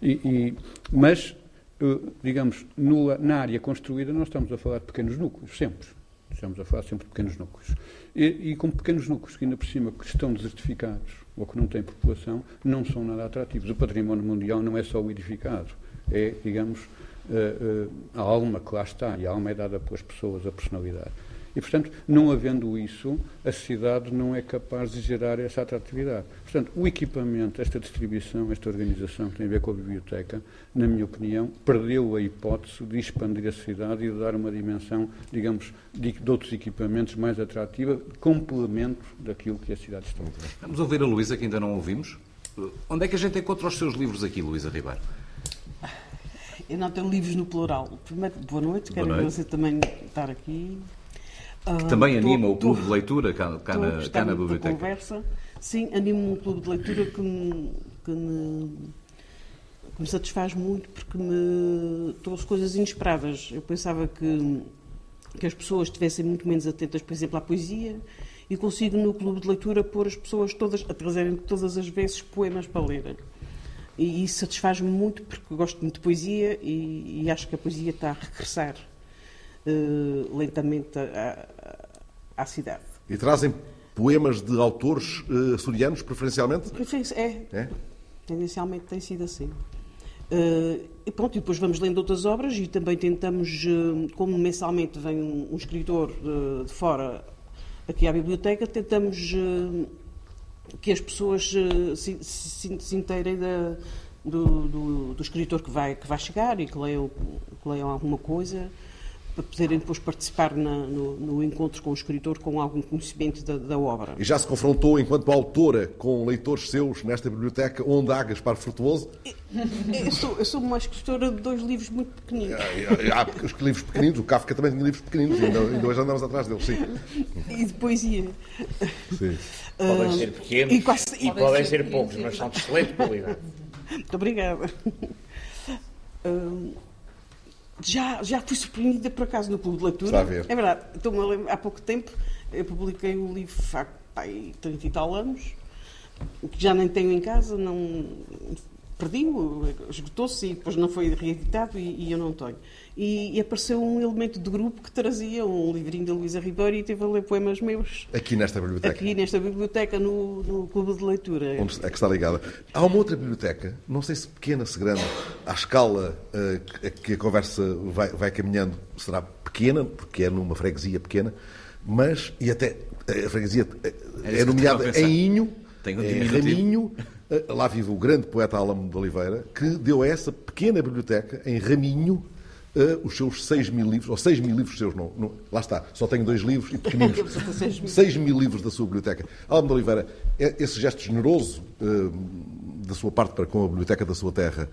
E, e, mas, eh, digamos, no, na área construída nós estamos a falar de pequenos núcleos, sempre. Estamos a falar sempre de pequenos núcleos. E, e com pequenos núcleos que ainda por cima que estão desertificados ou que não têm população, não são nada atrativos. O património mundial não é só o edificado, é, digamos, eh, eh, a alma que lá está, e a alma é dada pelas pessoas, a personalidade. E, portanto, não havendo isso, a cidade não é capaz de gerar essa atratividade. Portanto, o equipamento, esta distribuição, esta organização que tem a ver com a biblioteca, na minha opinião, perdeu a hipótese de expandir a cidade e de dar uma dimensão, digamos, de, de outros equipamentos mais atrativa, complemento daquilo que a cidade está. Vamos ouvir a Luísa, que ainda não ouvimos. Onde é que a gente encontra os seus livros aqui, Luísa Ribeiro? Eu não tenho livros no plural. Primeiro, boa noite, quero agradecer também estar aqui. Que também anima o clube de leitura cá, cá, na, cá na biblioteca. Conversa. Sim, anima um clube de leitura que me, que me, que me satisfaz muito porque me trouxe coisas inesperadas. Eu pensava que, que as pessoas estivessem muito menos atentas, por exemplo, à poesia e consigo no clube de leitura pôr as pessoas todas a trazerem todas as vezes poemas para lerem. E isso satisfaz-me muito porque gosto muito de poesia e, e acho que a poesia está a regressar uh, lentamente à, à, cidade. E trazem poemas de autores uh, açorianos, preferencialmente? É. é. Tendencialmente tem sido assim. Uh, e pronto, e depois vamos lendo outras obras e também tentamos, uh, como mensalmente vem um, um escritor uh, de fora aqui à biblioteca, tentamos que as pessoas se, se, se inteirem da, do, do, do, escritor que vai, que vai chegar e que leiam, que leiam alguma coisa para poderem depois participar na, no, no, encontro com o escritor com algum conhecimento da, da, obra. E já se confrontou, enquanto autora, com leitores seus nesta biblioteca, onde há Gaspar Frutuoso? Eu sou, eu sou uma escritora de dois livros muito pequeninos. Há, há os livros pequeninos, o Kafka também tinha livros pequeninos, ainda, ainda hoje andamos atrás deles, sim. E de poesia. Sim. Podem ser pequenos e, quase, e podem, podem ser, ser poucos, mas são de excelente qualidade. Muito obrigada. Uh, já, já fui surpreendida por acaso no clube de leitura. Está a ver. É verdade. Lembrar, há pouco tempo eu publiquei o livro há pai, 30 e tal anos, que já nem tenho em casa, não perdi esgotou-se e depois não foi reeditado e, e eu não tenho. E, e, apareceu um elemento de grupo que trazia um livrinho da Luísa Ribeiro e teve a ler poemas meus. Aqui nesta biblioteca? Aqui nesta biblioteca, no, no Clube de Leitura. Onde é que está ligada. Há uma outra biblioteca, não sei se pequena, se grande, à escala uh, que a conversa vai, vai caminhando, será pequena, porque é numa freguesia pequena, mas, e até a freguesia é, é nomeada em Inho, Tenho um é Raminho, eh, lá vive o grande poeta Álamo de Oliveira, que deu a essa pequena biblioteca, em Raminho, uh, os seus 6 mil livros, ou 6 mil livros seus, não, não, lá está, só tenho dois livros e pequeninos. 6 mil livros da sua biblioteca. De Oliveira, é, esse gesto generoso uh, da sua parte para com a biblioteca da sua terra,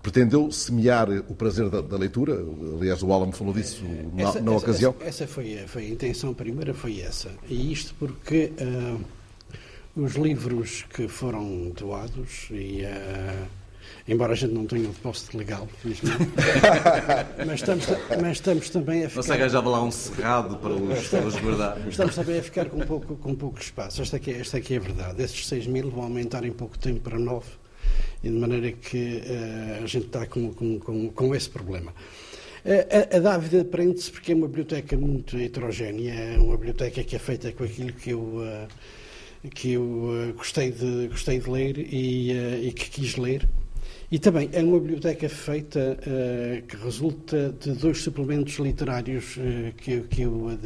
pretendeu semear o prazer da, da leitura? Aliás, o Álamo falou disso na, essa, na essa, ocasião. Essa, essa, foi, foi a intenção primeira, foi essa. E isto porque... Uh, os livros que foram doados e, uh, embora a gente não tenha o depósito legal, felizmente. mas, estamos, mas estamos também a ficar... Você arranjava lá um cerrado para os, para os guardar. Estamos também a ficar com pouco, com pouco espaço. Esta aqui, esta aqui é a verdade. Estes 6 mil vão aumentar em pouco tempo para 9, e de maneira que uh, a gente está com, com, com, com esse problema. A, a Dávida prende-se porque é uma biblioteca muito heterogénea, é uma biblioteca que é feita com aquilo que eu, uh, que eu uh, gostei, de, gostei de ler e, uh, e que quis ler. E também é uma biblioteca feita uh, que resulta de dois suplementos literários uh, que, que, eu uh,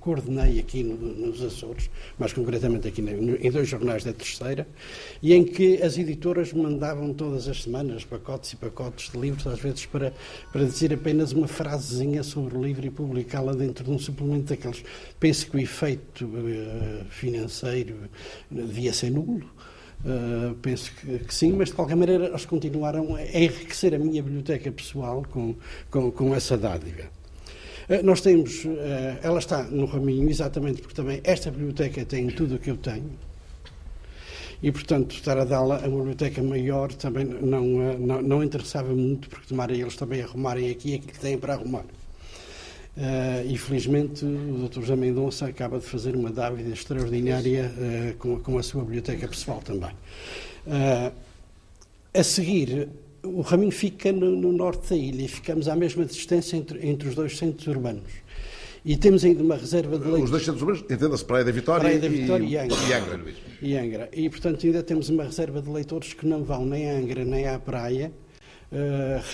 coordenei aqui no, nos Açores, mais concretamente aqui no, em dois jornais da Terceira, e em que as editoras mandavam todas as semanas pacotes e pacotes de livros, às vezes para, para dizer apenas uma frasezinha sobre o livro e publicá-la dentro de um suplemento daqueles. Penso que o efeito financeiro devia ser nulo Uh, penso que, que, sim, mas de qualquer maneira eles continuaram a enriquecer a minha biblioteca pessoal com, com, com essa dádiva. Uh, nós temos, uh, ela está no raminho exatamente porque também esta biblioteca tem tudo o que eu tenho e, portanto, estar a dá-la a uma biblioteca maior também não, não, não interessava muito, porque tomara eles também arrumarem aqui aquilo que têm para arrumar. Uh, e felizmente o Dr. José Mendonça acaba de fazer uma dávida extraordinária uh, com, com, a sua biblioteca pessoal também. Uh, a seguir, o Raminho fica no, no, norte da ilha e ficamos à mesma distância entre, entre os dois centros urbanos. E temos ainda uma reserva de leite. Os dois centros urbanos, entenda-se Praia da Vitória, Praia da Vitória e, e, Angra. e, Angra. e Angra. E, portanto, ainda temos uma reserva de leitores que não vão nem à Angra nem à praia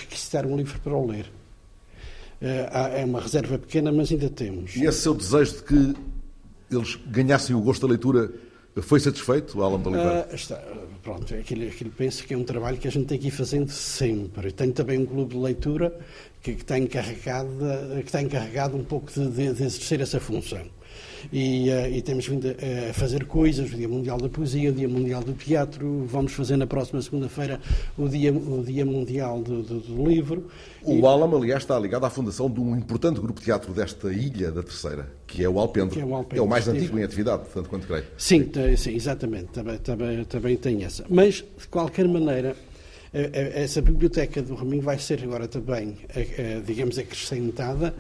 requisitar um livro para o ler. É, é uma reserva pequena, mas ainda temos. E esse seu desejo de que eles ganhassem o gosto da leitura foi satisfeito, Alan de Oliveira? Uh, está, pronto, aquilo, aquilo penso que é um trabalho que a gente tem que ir fazendo sempre. Tenho também um clube de leitura que, que, está, encarregado, que está encarregado um pouco de, de, de exercer essa função e, uh, e temos vindo a, fazer coisas, o Dia Mundial da Poesia, o Dia Mundial do Teatro, vamos fazer na próxima segunda-feira o dia, o dia Mundial do, do, do Livro. O e... Alama, aliás, está ligado à fundação de um importante grupo de teatro desta ilha da Terceira, que é o Alpendre. É o, Alpendre, é o mais antigo em atividade, tanto quanto creio. Sim, sim exatamente, também, também, também tem essa. Mas, de qualquer maneira, essa biblioteca do Raminho vai ser agora também, digamos, acrescentada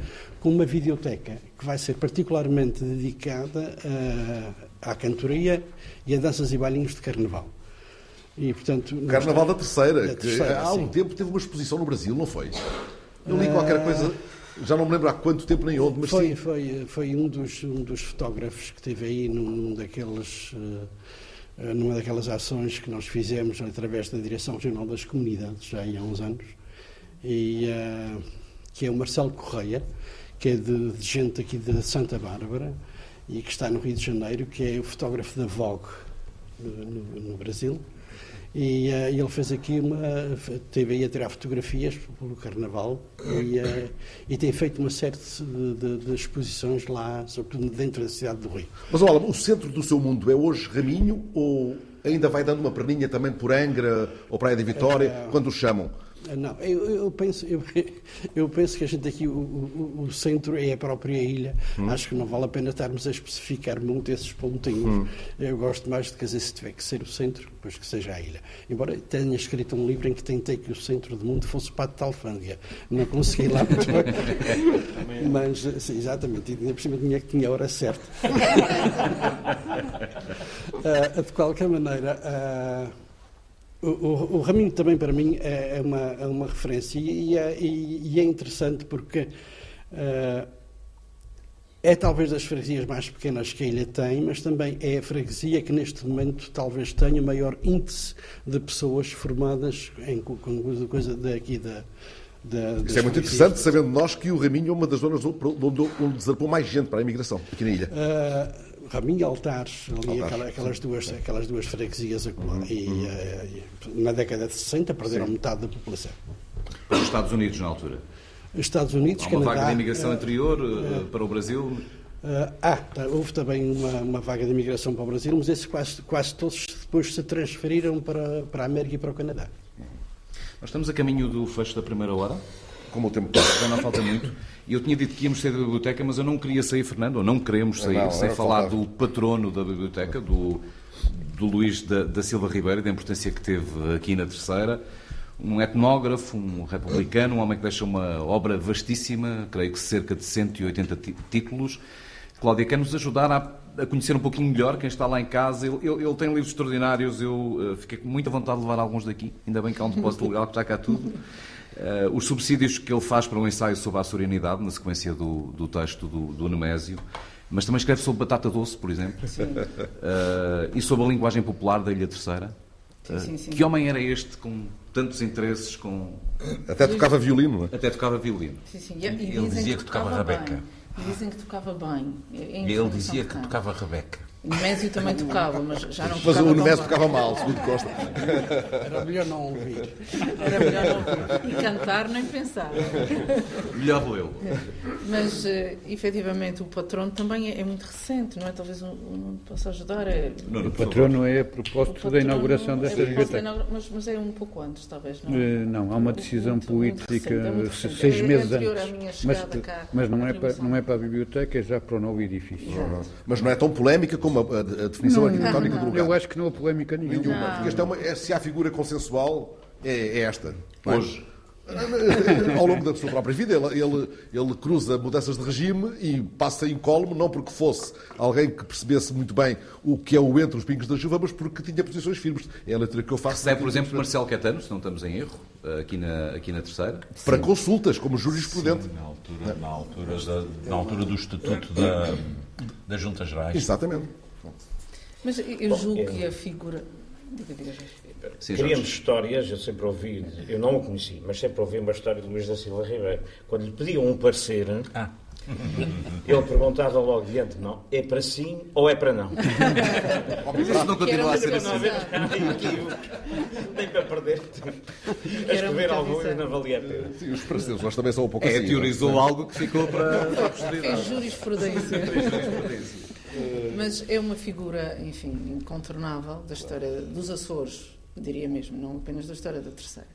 com uma videoteca que vai ser particularmente dedicada à cantoria e a danças e bailinhos de carnaval. E, portanto, Carnaval da Terceira, da terceira que há um tempo teve uma exposição no Brasil, não foi? Eu li qualquer coisa, já não me lembro há quanto tempo nem onde, mas foi, sim. Foi, foi um, dos, um dos fotógrafos que teve aí num, num daqueles... Uh, eh, numa daquelas ações que nós fizemos através da Direção Regional das Comunidades, já há uns anos, e, uh, que é o Marcelo Correia, que é de, de, gente aqui de Santa Bárbara e que está no Rio de Janeiro, que é o fotógrafo da Vogue no, no Brasil. E uh, ele fez aqui uma. teve aí a tirar fotografias pelo Carnaval e, uh, e tem feito uma série de, de, de, exposições lá, sobretudo dentro da cidade do Rio. Mas olha, o centro do seu mundo é hoje Raminho ou ainda vai dando uma perninha também por Angra ou Praia da Vitória, uh, quando o chamam? Não, eu, eu, penso, eu, eu, penso que a gente aqui, o, o, o, centro é a própria ilha. Hum. Acho que não vale a pena estarmos a especificar muito esses pontinhos. Hum. Eu gosto mais de que, se tiver que ser o centro, depois que seja a ilha. Embora tenha escrito um livro em que tentei que o centro do mundo fosse para a alfândega. Não consegui lá muito bem. Mas, sim, exatamente. E por cima tinha que tinha a hora certa. uh, de qualquer maneira. Uh, o, o, o, Raminho também para mim é, é uma, é uma referência e é, e, é interessante porque uh, é talvez das freguesias mais pequenas que a ilha tem, mas também é a freguesia que neste momento talvez tenha o maior índice de pessoas formadas em com coisa daqui da, da, Isso é muito interessante, sabendo nós que o Raminho é uma das zonas onde, onde desarpou mais gente para a imigração, aqui na ilha. Uh, Raminho e Altares, ali Altares, aquela, aquelas, duas, aquelas duas freguesias. Uhum, e, uhum. e, na década de 60 perderam sim. metade da população. Para os Estados Unidos, na altura? Estados Unidos, Há uma Canadá, vaga de imigração uh, anterior uh, para o Brasil? Ah, tá, houve também uma, uma, vaga de imigração para o Brasil, mas esses quase, quase todos depois se transferiram para, para a América e para o Canadá. Nós estamos a caminho do fecho da primeira hora. Como o tempo passa. Já não falta muito. E eu tinha dito que íamos sair da biblioteca, mas eu não queria sair, Fernando, ou não queremos sair, não, sem falar do patrono da biblioteca, do, do Luís da, da Silva Ribeiro, da importância que teve aqui na terceira. um etnógrafo, um republicano, um homem que deixa uma obra vastíssima, creio que cerca de 180 títulos. Cláudia, quer nos ajudar a, a, conhecer um pouquinho melhor quem está lá em casa? Ele, ele, ele tem livros extraordinários, eu uh, fiquei com muita vontade de levar alguns daqui, ainda bem que há um depósito legal que está cá tudo. Uh, os subsídios que ele faz para um ensaio sobre a açorianidade, na sequência do, do texto do, do Nemésio, mas também escreve sobre batata doce, por exemplo, uh, e sobre a linguagem popular da Ilha Terceira. Sim, sim, sim. Que homem era este com tantos interesses? Com... Até tocava violino, não é? Até tocava violino. Sim, sim. E, ele dizia que tocava, tocava Rebeca. Dizem que tocava bem. É e ele dizia que tocava Rebeca. O Nemésio também tocava, mas já não tocava Mas o Nemésio tocava mal, segundo Costa. Era melhor não ouvir. Era melhor não ouvir. E cantar nem pensar. Melhor lê-lo. Mas, uh, efetivamente, o patrono também é, é, muito recente, não é? Talvez um, um possa ajudar. É... Não, o patrono é a propósito da inauguração desta é biblioteca. Mas, mas, é um pouco antes, talvez, não? Uh, não, há uma decisão muito, política muito recente, seis é meses antes. Mas, mas não, é para, não é para a biblioteca, é já para o novo edifício. Uhum. Mas não é tão polémica como a, definição arquitetónica do lugar. Eu acho que não há polémica nenhuma. nenhuma. Porque esta é uma, é, se há figura consensual, é, é esta. Hoje. Ao longo da sua própria vida, ele, ele, ele, cruza mudanças de regime e passa incólume, não porque fosse alguém que percebesse muito bem o que é o entre os pingos da chuva, mas porque tinha posições firmes. É a letra que eu faço. Recebe, por exemplo, Marcelo Catano, se não estamos em erro, aqui na, aqui na terceira. Para Sim. consultas, como jurisprudente. Sim, na altura, na altura, da, na altura do Estatuto da, das Juntas Gerais. Exatamente. Mas eu julgo que a figura. Diga, diga, Sim, Queríamos histórias, eu sempre ouvi, eu não o conheci, mas sempre ouvi uma história de Luís da Silva Ribeiro. Quando lhe pediam um parecer, ah. ele perguntava logo de antemão: é para sim ou é para não? Mas isso não continua a ser assim. Nem para perder. A escrever alguns não valia a pena. Sim, os pareceres, nós também são um pouco é, assim. teorizou não? algo que ficou para, para a posteridade. Fez jurisprudência. Fez jurisprudência. Mas é uma figura, enfim, incontornável da história dos Açores, diria mesmo, não apenas da história da Terceira.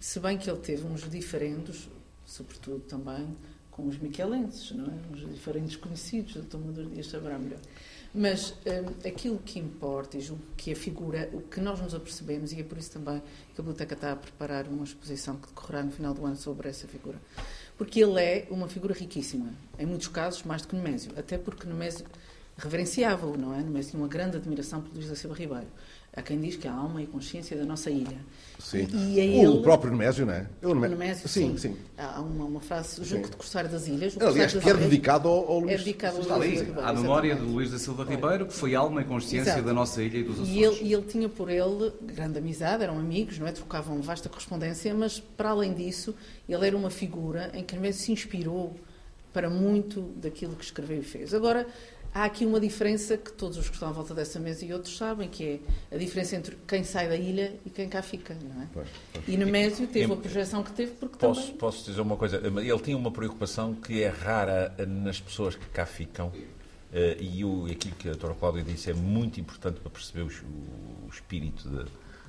Se bem que ele teve uns diferendos, sobretudo também com os miquelenses, não é? Uns diferentes conhecidos, o Tomador Dias saberá melhor. Mas um, aquilo que importa, e julgo que a figura, o que nós nos apercebemos, e é por isso também que a Biblioteca está a preparar uma exposição que decorrerá no final do ano sobre essa figura. Porque ele é uma figura riquíssima, em muitos casos mais do que Nemésio, até porque Nemésio reverenciava-o, não é? Mas tinha uma grande admiração por Luís da Silva Ribeiro. Há quem diz que a alma e a consciência da nossa ilha. Sim. E, e ele... O próprio Nemésio, não é? O Nemésio, sim, sim. sim. Há uma, uma frase, o jogo de Corsário das Ilhas. Aliás, que é dedicado ao, ao Luís. É dedicado ao Luís Ribeiro. À memória de Luís da Silva Ribeiro, que foi alma e consciência Exato. da nossa ilha e dos Açores. E ele, e ele tinha por ele grande amizade, eram amigos, não é? Trocavam vasta correspondência, mas para além disso, ele era uma figura em que Nemésio se inspirou para muito daquilo que escreveu e fez. Agora, há aqui uma diferença que todos os que estão à volta dessa mesa e outros sabem, que é a diferença entre quem sai da ilha e quem cá fica, não é? Pois, pois. E Nemésio teve a projeção que teve porque posso, também... Posso dizer uma coisa? Ele tinha uma preocupação que é rara nas pessoas que cá ficam eh, e o, aquilo que a doutora Cláudia disse é muito importante para perceber o, o espírito de,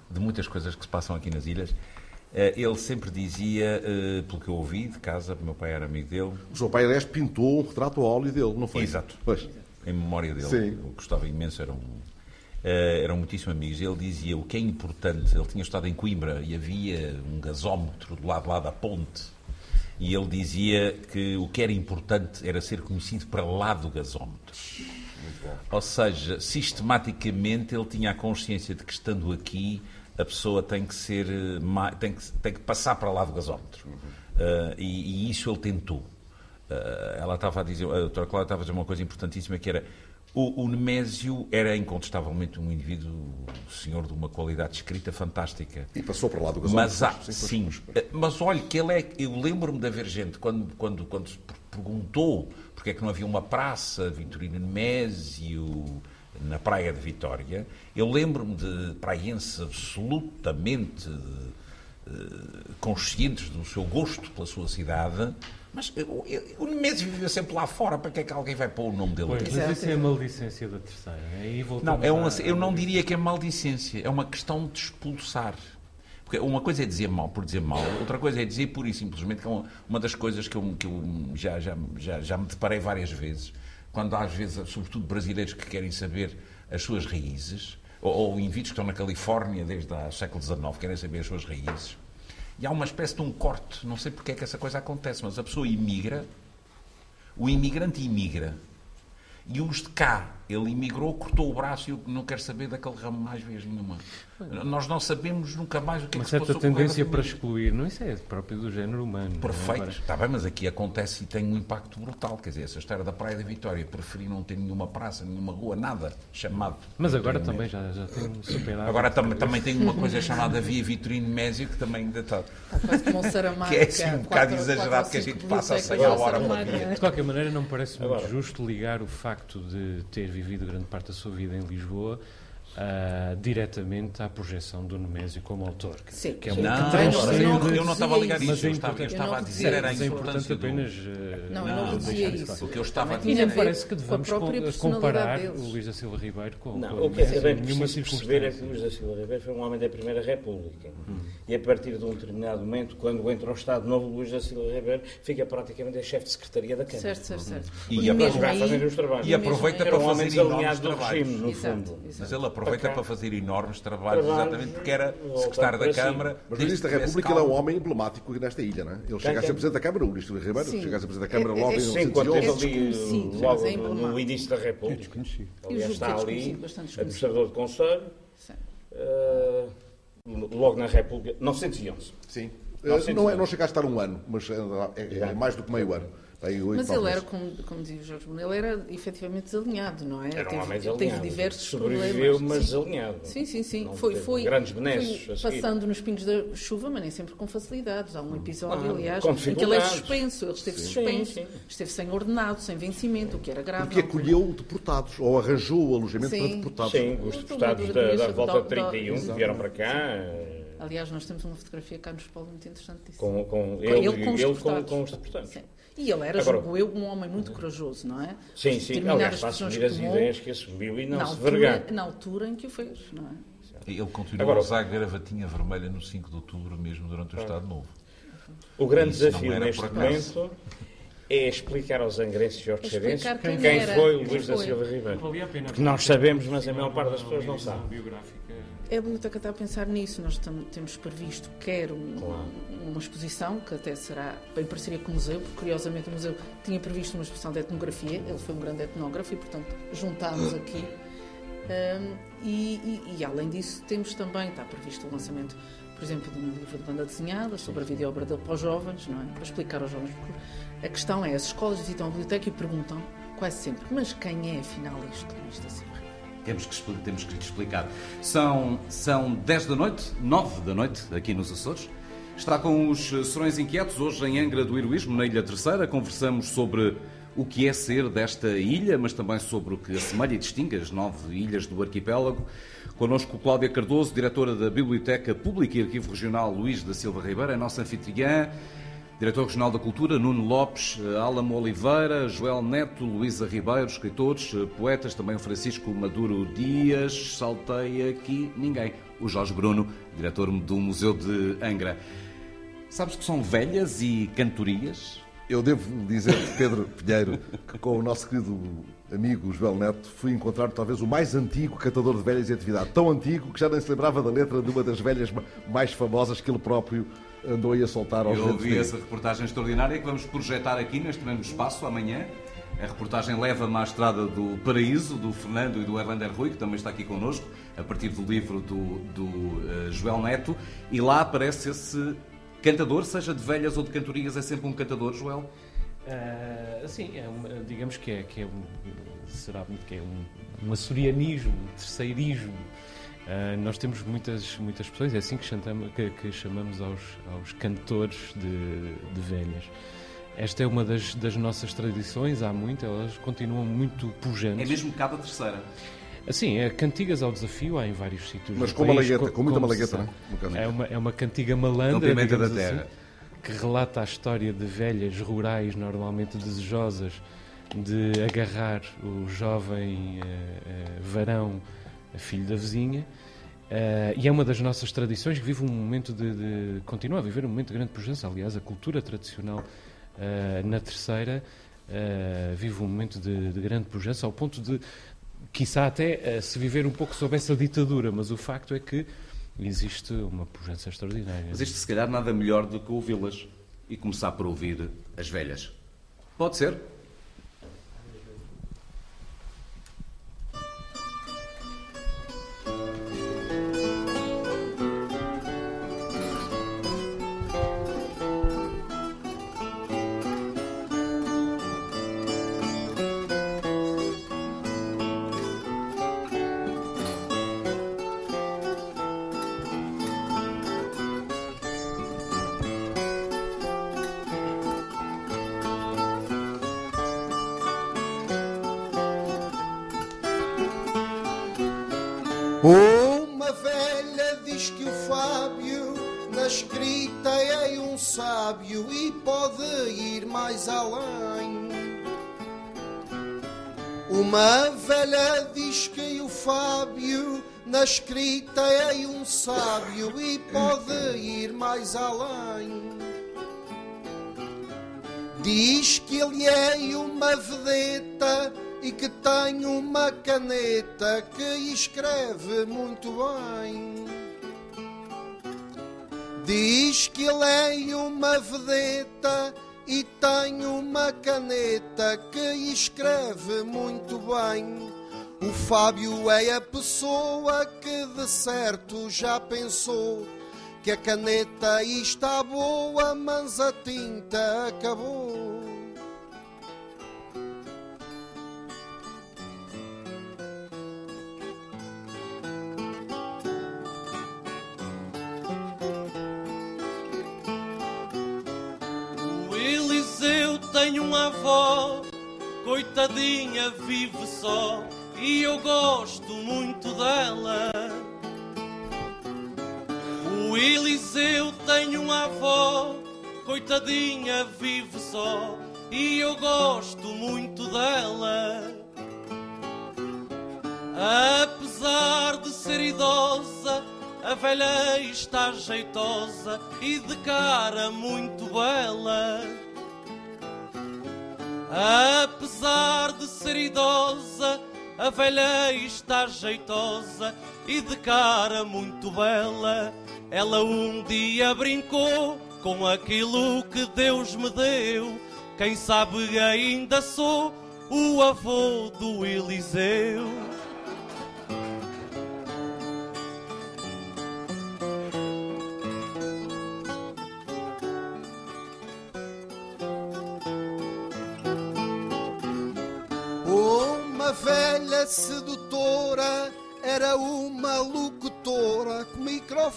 de muitas coisas que se passam aqui nas ilhas. Eh, ele sempre dizia, eh, pelo que eu ouvi de casa, meu pai era amigo dele. O seu pai, aliás, pintou um retrato ao óleo dele, não foi? Exato. Pois em memória dele. Sim. Eu gostava imenso, eram, uh, eram muitíssimo amigos. Ele dizia o que é importante. Ele tinha estado em Coimbra e havia um gasómetro do lado lá da ponte. E ele dizia que o que era importante era ser conhecido para lá do gasómetro. Ou seja, sistematicamente ele tinha a consciência de que estando aqui a pessoa tem que ser eh, tem que, tem que passar para lá do gasómetro. Uh, e, e, isso ele tentou. Uh, ela estava a dizer, a doutora Cláudia estava a dizer uma coisa importantíssima que era o, o Nemésio era incontestavelmente um indivíduo, senhor de uma qualidade escrita fantástica. E passou para lá do Mas há, sim, eh, mas olha que ele é, eu lembro-me de haver gente quando quando quando se perguntou porque é que não havia uma praça Vitorino Nemésio na praia de Vitória, eu lembro-me de praienses absolutamente uh, conscientes do seu gosto pela sua cidade mas o Nemésio vive sempre lá fora, para que é que alguém vai pôr o nome dele? Pois, mas isso é a maldicência da terceira. Aí não, é uma, eu não diria que é maldicência, é uma questão de expulsar. Porque uma coisa é dizer mal por dizer mal, outra coisa é dizer pura e simplesmente, que é uma, uma das coisas que eu, que eu já, já, já, já me deparei várias vezes, quando às vezes, sobretudo brasileiros que querem saber as suas raízes, ou, ou indivíduos que estão na Califórnia desde o século XIX, querem saber as suas raízes, e há uma espécie de um corte. Não sei porque é que essa coisa acontece, mas a pessoa imigra, o imigrante imigra. E os de cá ele imigrou, cortou o braço e eu não quero saber daquele ramo mais vez nenhuma. Nós não sabemos nunca mais o que Uma é que se passou Uma certa tendência para excluir, não isso é próprio do género humano. É? Perfeito, está bem, mas aqui acontece e tem um impacto brutal. Quer dizer, essa história da Praia da Vitória, preferi não ter nenhuma praça, nenhuma rua, nada chamado. Mas agora também já, já tem superado. Agora tam também tem uma coisa chamada Via Vitorino Mésio que também ainda está. Está um. Que é assim um bocado exagerado que a gente passa a sair à hora para De qualquer maneira, não me parece muito justo ligar o facto de ter vivido grande parte da sua vida em Lisboa uh, diretamente à projeção do Nemésio como autor. Sim, que é não, não, eu não estava a ligar isso, eu estava, eu estava a dizer era a importância apenas. Uh, não, eu não dizia isso. O que eu estava a dizer. E parece que devemos comparar o Luís da Silva Ribeiro com. Não, com o que é bem preciso perceber é que o Luís da Silva Ribeiro foi um homem da Primeira República. Hum. E a partir de um determinado momento, quando entra o Estado Novo, Luís da Silva Ribeiro fica praticamente a chefe de secretaria da Câmara. Certo, certo, certo. E, aproveita para fazer enormes trabalhos. Mas ele aproveita para fazer enormes trabalhos, exatamente porque era secretário da Câmara. Mas o Ministro da República ele é um homem emblemático nesta ilha, não é? Ele chega a ser Presidente da Câmara, o Ministro Ribeiro, chega a ser Presidente da Câmara logo em Sim, quando teve ali, logo no início da República. Aliás, está ali, administrador de Conselho, logo na República, 911. Sim. Não, é, não chega a estar um ano, mas é, é mais do que meio ano. Mas ele era, como, como dizia o Jorge Bruno, ele era efetivamente desalinhado, não é? Era um teve, homem desalinhado. Teve diversos Sobreviveu, problemas. mas desalinhado. Sim, sim, sim. Não foi, foi, grandes benesses foi passando nos pingos da chuva, mas nem sempre com facilidades. Há um episódio, ah, aliás, em que ele é suspenso. Ele esteve sim. suspenso, sim, sim. esteve sem ordenado, sem vencimento, o que era grave. Porque acolheu deportados, ou arranjou o alojamento para deportados. Sim, os deportados da, da volta de 31 que vieram para cá. Aliás, nós temos uma fotografia cá no Espólio muito interessante disso. Com, com, ele, ele, com os ele com, com os deportados. Sim. E ele era, Agora, julgo eu, um homem muito corajoso, não é? Sim, sim. Aliás, para assumir as ideias que assumiu e não se vergar. Na altura em que o fez, não é? Ele continuou Agora, a usar a gravatinha vermelha no 5 de outubro, mesmo durante o Estado Novo. O grande desafio neste momento é explicar aos angrenses e aos quem, quem foi o Luís da Silva Ribeiro. Porque nós sabemos, mas a maior parte das pessoas não sabe. É a biblioteca está a pensar nisso. Nós temos previsto, quer um, claro. uma exposição, que até será em parceria com o museu, porque curiosamente o museu tinha previsto uma exposição de etnografia, ele foi um grande etnógrafo e, portanto, juntámos aqui. Um, e, e, e, além disso, temos também, está previsto o lançamento, por exemplo, de um livro de banda desenhada sobre a videoobra dele para os jovens, não é? Para explicar aos jovens. Porque a questão é: as escolas visitam a biblioteca e perguntam, quase sempre, mas quem é afinal isto, Luís da Silva? Temos que, temos que lhe explicar. São, são 10 da noite, 9 da noite, aqui nos Açores. Está com os Serões Inquietos, hoje em Angra do Heroísmo, na Ilha Terceira. Conversamos sobre o que é ser desta ilha, mas também sobre o que assemelha e distingue as nove ilhas do arquipélago. Connosco Cláudia Cardoso, diretora da Biblioteca Pública e Arquivo Regional Luís da Silva Ribeira, a nossa anfitriã. Diretor Regional da Cultura, Nuno Lopes, eh, Álamo Oliveira, Joel Neto, Luísa Ribeiro, escritores, eh, poetas, também o Francisco Maduro Dias, saltei aqui ninguém. O Jorge Bruno, diretor do Museu de Angra. Sabes que são velhas e cantorias? Eu devo dizer, Pedro Pinheiro, que com o nosso querido amigo Joel Neto fui encontrar talvez o mais antigo cantador de velhas em atividade. Tão antigo que já nem se lembrava da letra de uma das velhas mais famosas que ele próprio andou aí a soltar aos Eu ouvi essa reportagem extraordinária que vamos projetar aqui neste mesmo espaço amanhã. A reportagem leva-me à estrada do Paraíso, do Fernando e do Erlander Rui, que também está aqui connosco, a partir do livro do, do uh, Joel Neto, e lá aparece esse cantador, seja de velhas ou de cantorias, é sempre um cantador, Joel? Uh, sim, é uma, digamos que é, que é um, será que é um, um açorianismo, um terceirismo, Uh, nós temos muitas, muitas pessoas, é assim que, chantamos, que, que chamamos aos, aos cantores de, de velhas. Esta é uma das, das nossas tradições, há muito, elas continuam muito pujantes. É mesmo cada terceira? Assim, é cantigas ao desafio, há em vários sítios. Mas com malagueta, com muita malagueta, não é? É uma, é uma cantiga malandra, da terra. Assim, que relata a história de velhas rurais, normalmente desejosas, de agarrar o jovem uh, uh, varão filho da vizinha. Uh, e é uma das nossas tradições que vive um momento de, de, continua a viver um momento de grande pujança. Aliás, a cultura tradicional uh, na terceira uh, vive um momento de, de, grande pujança, ao ponto de, quiçá até se viver um pouco sob essa ditadura, mas o facto é que existe uma pujança extraordinária. Mas isto, se calhar, nada melhor do que ouvi-las e começar por ouvir as velhas. Pode ser? Escrita é um sábio e pode ir mais além. Diz que ele é uma vedeta e que tem uma caneta que escreve muito bem. Diz que ele é uma vedeta e tem uma caneta que escreve muito bem. O Fábio é a pessoa que de certo já pensou que a caneta está boa, mas a tinta acabou. tenho uma avó, coitadinha, vive só e eu gosto muito dela. O Eliseu tem uma avó, coitadinha, vive só e eu gosto muito dela. Apesar de ser idosa, a velha está jeitosa e de cara muito bela. Apesar de ser idosa, a velha está jeitosa e de cara muito bela. Ela um dia brincou com aquilo que Deus me deu. Quem sabe ainda sou o avô do Eliseu.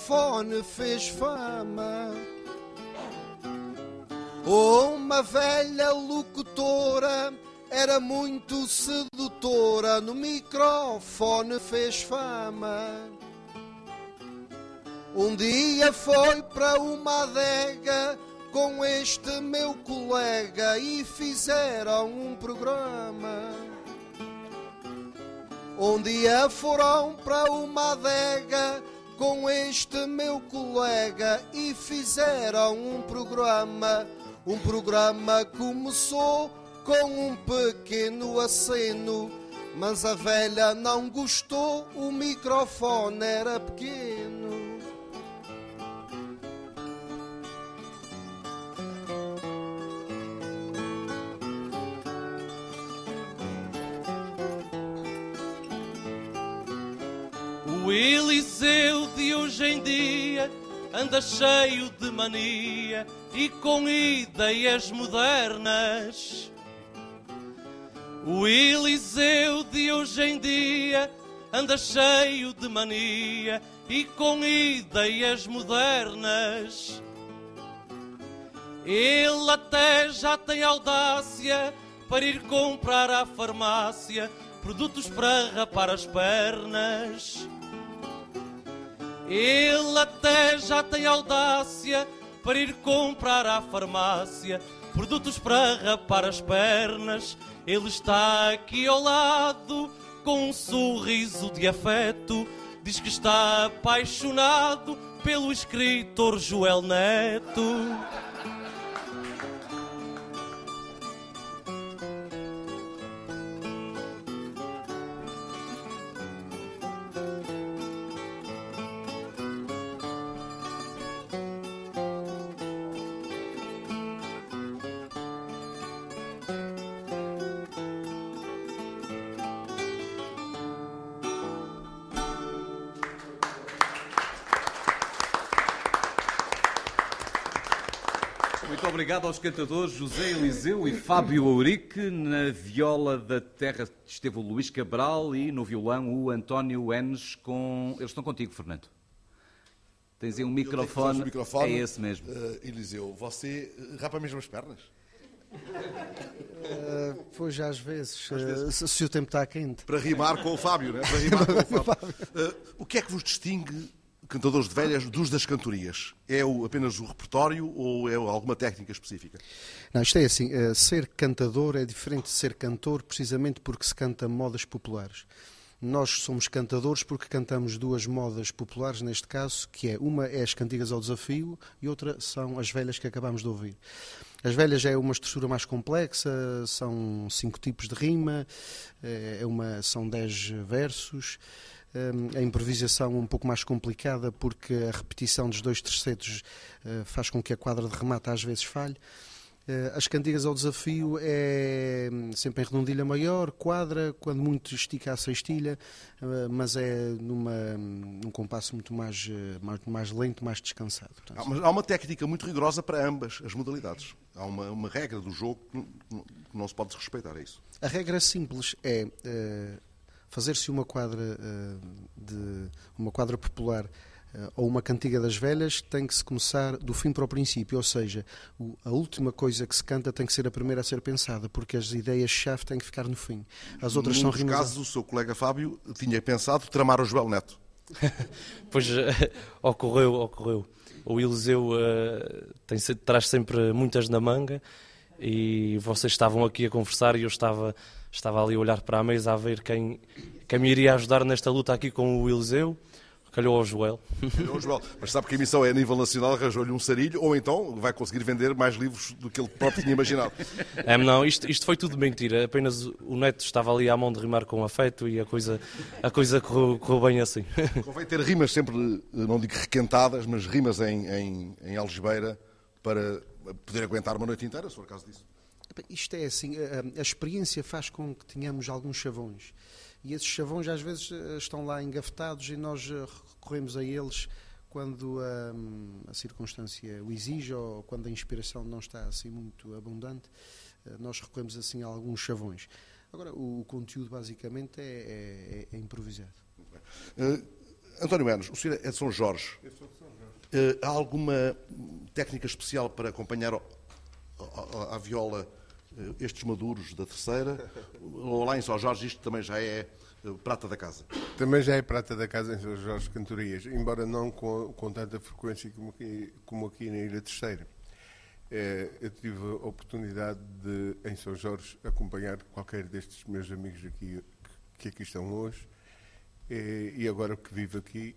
Microfone fez fama. Uma velha locutora era muito sedutora, no microfone fez fama. Um dia foi para uma adega com este meu colega e fizeram um programa. Um dia foram para uma adega com este meu colega e fizeram um programa. Um programa começou com um pequeno aceno, mas a velha não gostou, o microfone era pequeno. O Eliseu de hoje em dia anda cheio de mania e com ideias modernas. O Eliseu de hoje em dia anda cheio de mania e com ideias modernas. Ele até já tem audácia para ir comprar à farmácia produtos para rapar as pernas. Ele até já tem audácia para ir comprar à farmácia produtos para rapar as pernas. Ele está aqui ao lado com um sorriso de afeto. Diz que está apaixonado pelo escritor Joel Neto. Obrigado aos cantadores José Eliseu e Fábio Aurique. Na viola da terra esteve o Luís Cabral e no violão o António Enes. Com... Eles estão contigo, Fernando. Tens aí um microfone. microfone. É esse mesmo. Uh, Eliseu, você eh, rapa mesmo as pernas? Uh, pois, às vezes, às vezes. Uh, se o tempo está quente. Para rimar com o Fábio, né? Para rimar com o Fábio. Uh, o que é que vos distingue cantadores de velhas dos das cantorias? É o, apenas o repertório ou é alguma técnica específica? Não, isto é assim, uh, ser cantador é diferente de ser cantor precisamente porque se canta modas populares. Nós somos cantadores porque cantamos duas modas populares, neste caso, que é uma é as cantigas ao desafio e outra são as velhas que acabamos de ouvir. As velhas é uma estrutura mais complexa, são cinco tipos de rima, eh, é uma, são dez versos. Eh, a improvisação um pouco mais complicada porque a repetição dos dois terceiros eh, faz com que a quadra de remate às vezes falhe. Eh, as cantigas ao desafio é hum, sempre em redondilha maior, quadra, quando muito estica a sextilha, eh, mas é numa, hum, num compasso muito mais, eh, mais, mais lento, mais descansado. Portanto, há, uma, há uma técnica muito rigorosa para ambas as modalidades. Há uma, uma regra do jogo que não se pode desrespeitar, é isso? A regra simples é fazer-se uma quadra de uma quadra popular eh, ou uma cantiga das velhas tem que se começar do fim para o princípio, ou seja, a última coisa que se canta tem que ser a primeira a ser pensada, porque as ideias-chave têm que ficar no fim. As outras Num são rimas. casos, o seu colega Fábio tinha pensado tramar o Joel Neto. pois ocorreu, ocorreu. O Eliseu uh, tem, traz sempre muitas na manga e vocês estavam aqui a conversar e eu estava, estava ali a olhar para a mesa a ver quem, quem me iria ajudar nesta luta aqui com o Eliseu. Calhou ao Joel. Calhou ao Joel. Mas sabe que a emissão é a nível nacional, arranjou-lhe um sarilho, ou então vai conseguir vender mais livros do que ele próprio tinha imaginado. É, não, isto, isto foi tudo mentira. Apenas o neto estava ali à mão de rimar com afeto e a coisa, a coisa correu, correu bem assim. Convém ter rimas sempre, não digo requentadas, mas rimas em, em, em algebeira para poder aguentar uma noite inteira, se for o caso disso. Isto é assim, a, a experiência faz com que tenhamos alguns chavões e esses chavões às vezes eh, estão lá engafetados e nós eh, recorremos a eles quando a, hum, a circunstância o exige ou quando a inspiração não está assim muito abundante, eh, nós recorremos assim a alguns chavões. Agora, o, o conteúdo basicamente é, é, é improvisado. Uh, António Menos, o senhor é de São Jorge. Eu sou de São Jorge. Uh, há alguma técnica especial para acompanhar a viola estes maduros da terceira? Ou lá em São Jorge isto também já é prata da casa. Também já é prata da casa em São Jorge Cantorias, embora não com, com tanta frequência como aqui, como aqui na Ilha Terceira. É, eu tive a oportunidade de, em São Jorge, acompanhar qualquer destes meus amigos aqui que aqui estão hoje. É, e agora que vivo aqui,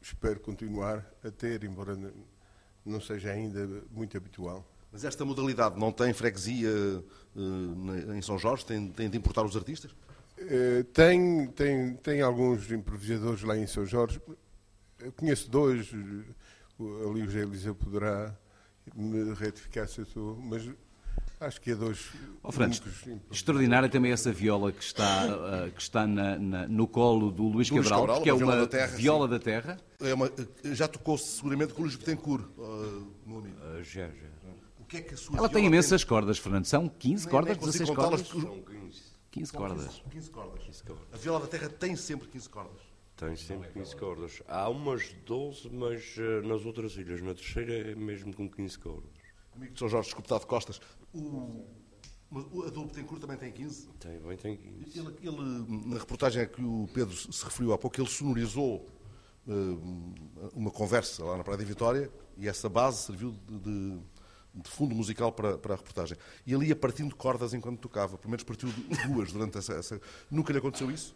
espero continuar a ter, embora não seja ainda muito habitual. Mas esta modalidade não tem freguesia uh, em São Jorge? Tem, tem de importar os artistas? Eh, tem, tem, tem alguns improvisadores lá em São Jorge. Eu conheço dois, ali o José Eliseu poderá me retificar se eu estou, mas acho que é dois. Oh, Francisco, extraordinária também essa viola que está, uh, que está na, na, no colo do Luís Cabral, Cabral, que é uma, da terra, viola da terra. É uma, já tocou seguramente com o Luís Betancourt, uh, meu amigo. Uh, já, já. O que é que a sua Ela tem imensas tem... cordas, Fernando. São 15 nem, cordas, nem 16 cordas? São 15. 15 cordas. 15, cordas. 15 cordas. A viola da terra tem sempre 15 cordas. Tem sempre 15 cordas. Há umas 12, mas uh, nas outras ilhas, na terceira é mesmo com 15 cordas. Amigo de São Jorge, desculpe, de costas. O, o Adolfo Tencourt também tem 15? Tem, bem tem 15. Ele, ele, na reportagem a que o Pedro se referiu há pouco, ele sonorizou uh, uma conversa lá na Praia de Vitória e essa base serviu de, de de fundo musical para, para a reportagem. E ele ia partindo cordas enquanto tocava. Pelo menos partiu duas durante essa, essa... Nunca lhe aconteceu isso?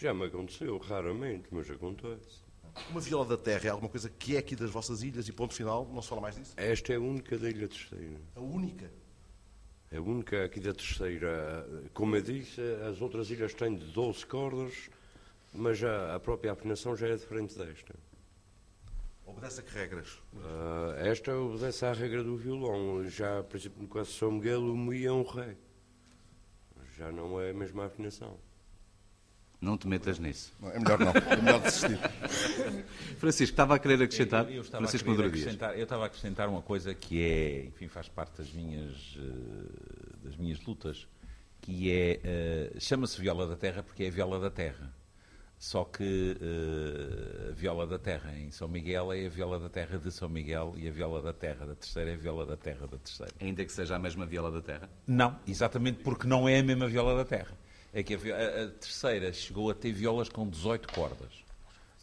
Já me aconteceu, raramente, mas acontece. Uma viola da terra é alguma coisa que é aqui das vossas ilhas e ponto final, não se fala mais disso? Esta é a única da Ilha Terceira. A única? A única aqui da Terceira. Como eu disse, as outras ilhas têm de 12 cordas, mas a, a própria afinação já é diferente desta. Obedece a que regras? Uh, esta obedece à regra do violão. Já, por exemplo, no caso de São Miguel, o Mi é um Ré. Já não é a mesma afinação. Não te metas nisso. Não, é melhor não. É melhor desistir. Francisco, estava a querer acrescentar? Eu, eu estava Francisco a querer acrescentar, eu estava a acrescentar uma coisa que é, enfim, faz parte das minhas, eh, das minhas lutas, que é, uh, chama-se viola da terra porque é a viola da terra. Só que uh, a viola da terra em São Miguel é a viola da terra de São Miguel e a viola da terra da terceira é a viola da terra da terceira. Ainda que seja a mesma viola da terra? Não, exatamente porque não é a mesma viola da terra. É que a, a, a terceira chegou a ter violas com 18 cordas.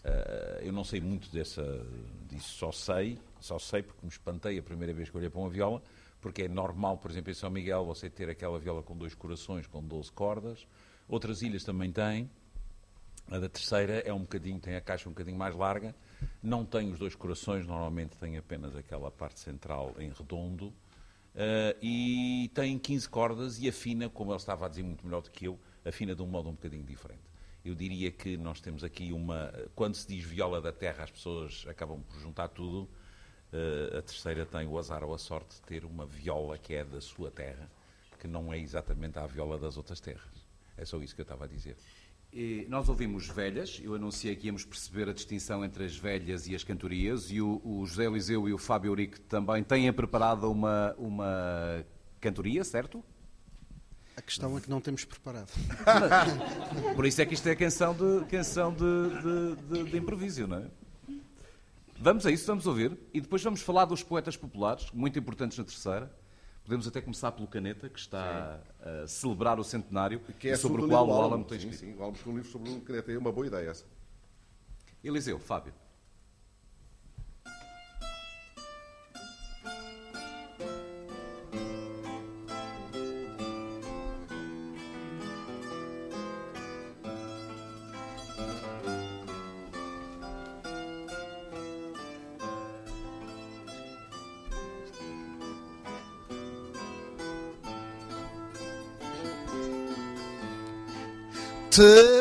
Uh, eu não sei muito dessa, disso, só sei, só sei porque me espantei a primeira vez que olhei para uma viola, porque é normal, por exemplo, em São Miguel, você ter aquela viola com dois corações, com 12 cordas. Outras ilhas também têm. A da terceira é um bocadinho, tem a caixa um bocadinho mais larga, não tem os dois corações, normalmente tem apenas aquela parte central em redondo, uh, e tem 15 cordas e afina, como ele estava a dizer muito melhor do que eu, afina de um modo um bocadinho diferente. Eu diria que nós temos aqui uma. Quando se diz viola da terra, as pessoas acabam por juntar tudo. Uh, a terceira tem o azar ou a sorte de ter uma viola que é da sua terra, que não é exatamente a viola das outras terras. É só isso que eu estava a dizer. Nós ouvimos velhas, eu anunciei que íamos perceber a distinção entre as velhas e as cantorias, e o, o José Eliseu e o Fábio Eurico também têm preparado uma, uma cantoria, certo? A questão é que não temos preparado. Por isso é que isto é canção de, canção de, de, de, de improviso, não é? Vamos a isso, vamos ouvir, e depois vamos falar dos poetas populares, muito importantes na terceira. Podemos até começar pelo Caneta, que está sim. a celebrar o centenário, que é sobre o qual o Álamo tem escrito. Sim, sim, o Álamo escreveu um livro sobre o Caneta, é uma boa ideia essa. Eliseu, Fábio. to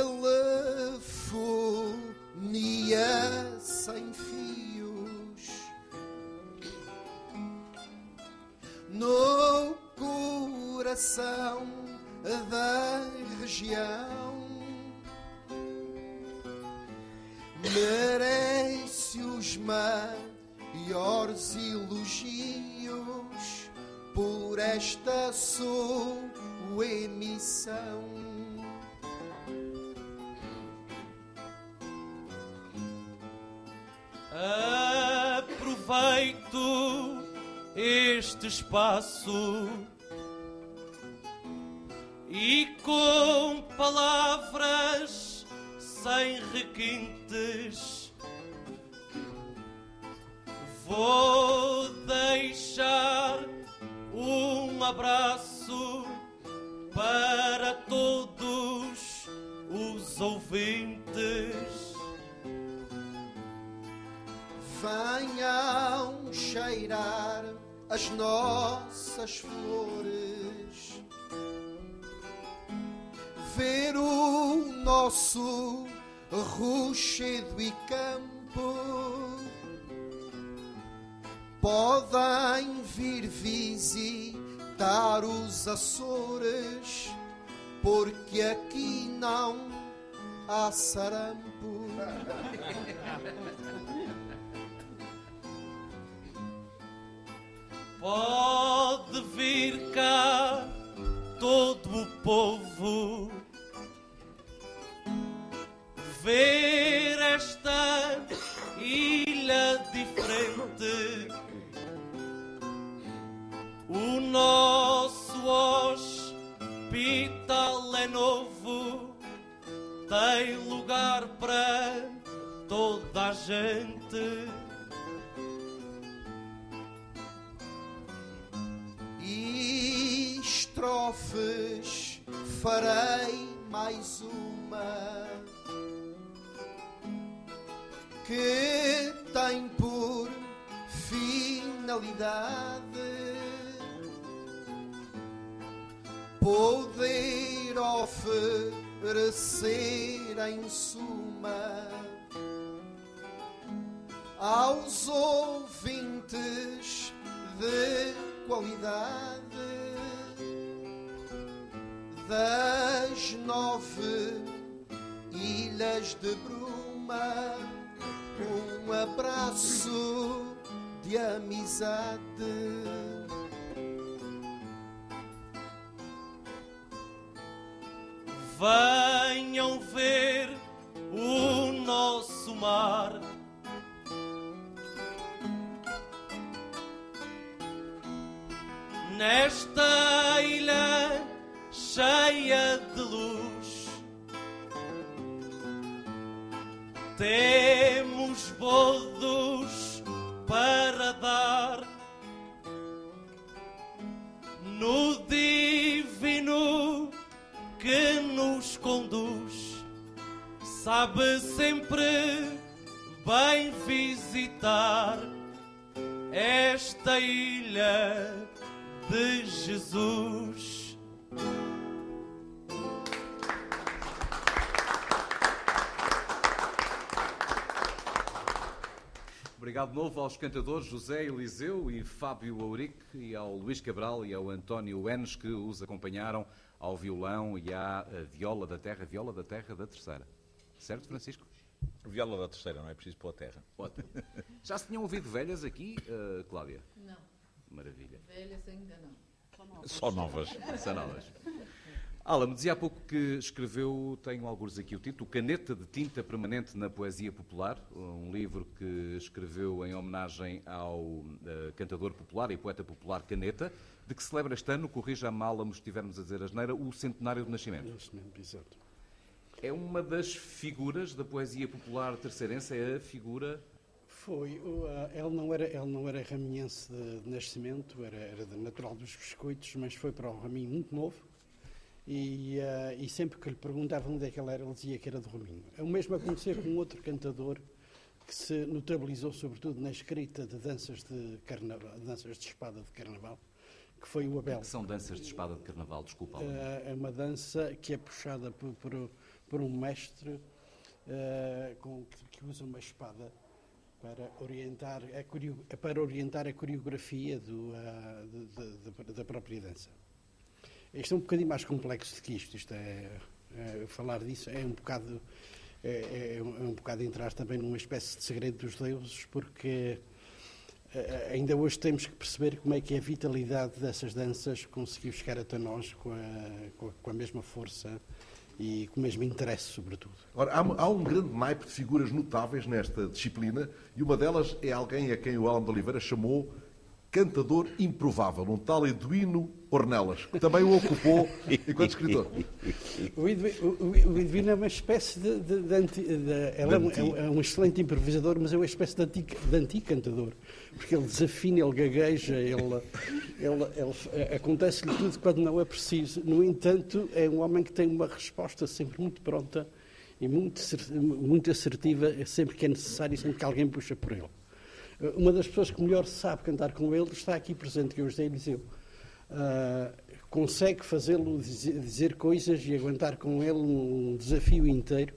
Venham ver o nosso mar. Nesta ilha cheia de luz, temos sabe sempre bem visitar esta ilha de Jesus. Obrigado de novo aos cantadores José Eliseu e Fábio Auric e ao Luís Cabral e ao António Enes que os acompanharam ao violão e à eh, viola da terra, viola da terra da terceira. Certo, Francisco? Viola da terceira, não é preciso pôr a terra. Ótimo. Já se tinham ouvido velhas aqui, uh, Cláudia? Não. Maravilha. Velhas ainda não. Só novas. Só novas. Alan, me dizia há pouco que escreveu, tenho alguns aqui o título, Caneta de Tinta Permanente na Poesia Popular, um livro que escreveu em homenagem ao uh, cantador popular e poeta popular Caneta, de que celebra este ano, corrija a mala, se estivermos a dizer asneira, o centenário do nascimento. Exato. É uma das figuras da poesia popular terceirense, é a figura foi. ele, não era, ele não era raminhense de, de nascimento, era, era natural dos biscoitos, mas foi para o Raminho muito novo. E, uh, e, sempre que lhe perguntavam onde é que ele era, ele dizia que era do Raminho. É o mesmo acontecer com outro cantador que se notabilizou sobretudo na escrita de danças de carnaval, danças de espada de carnaval, que foi o Abel. O que são danças de espada de carnaval? Desculpa. Uh, é uma dança que é puxada por, por, por um mestre uh, com, que, que usa uma espada para orientar a, para orientar a coreografia do, uh, de, de, da própria dança. Isto é um bocadinho mais complexo do que isto. isto é, é, falar disso é um bocado é, é, é, um bocado entrar também numa espécie de segredo dos deuses, porque uh, ainda hoje temos que perceber como é que a vitalidade dessas danças conseguiu chegar até nós com a, com a mesma força e o mesmo interesse, sobretudo. Ora, há, há, um grande naipe de figuras notáveis nesta disciplina e uma delas é alguém a quem o Alan de Oliveira chamou cantador improvável, um tal Eduino Ornelas, que também o ocupou enquanto escritor. O Eduino é uma espécie de... de, de, anti, de ele é um, é um, excelente improvisador, mas é uma espécie de, anti, anti-cantador, porque ele desafina, ele gagueja, ele, ele, ele acontece-lhe tudo quando não é preciso. No entanto, é um homem que tem uma resposta sempre muito pronta e muito, muito assertiva sempre que é necessário e sempre que alguém puxa por ele. Uma das pessoas que melhor sabe cantar com ele está aqui presente, que é o José Eliseu. Uh, consegue fazê-lo dizer, dizer, coisas e aguentar com ele um desafio inteiro.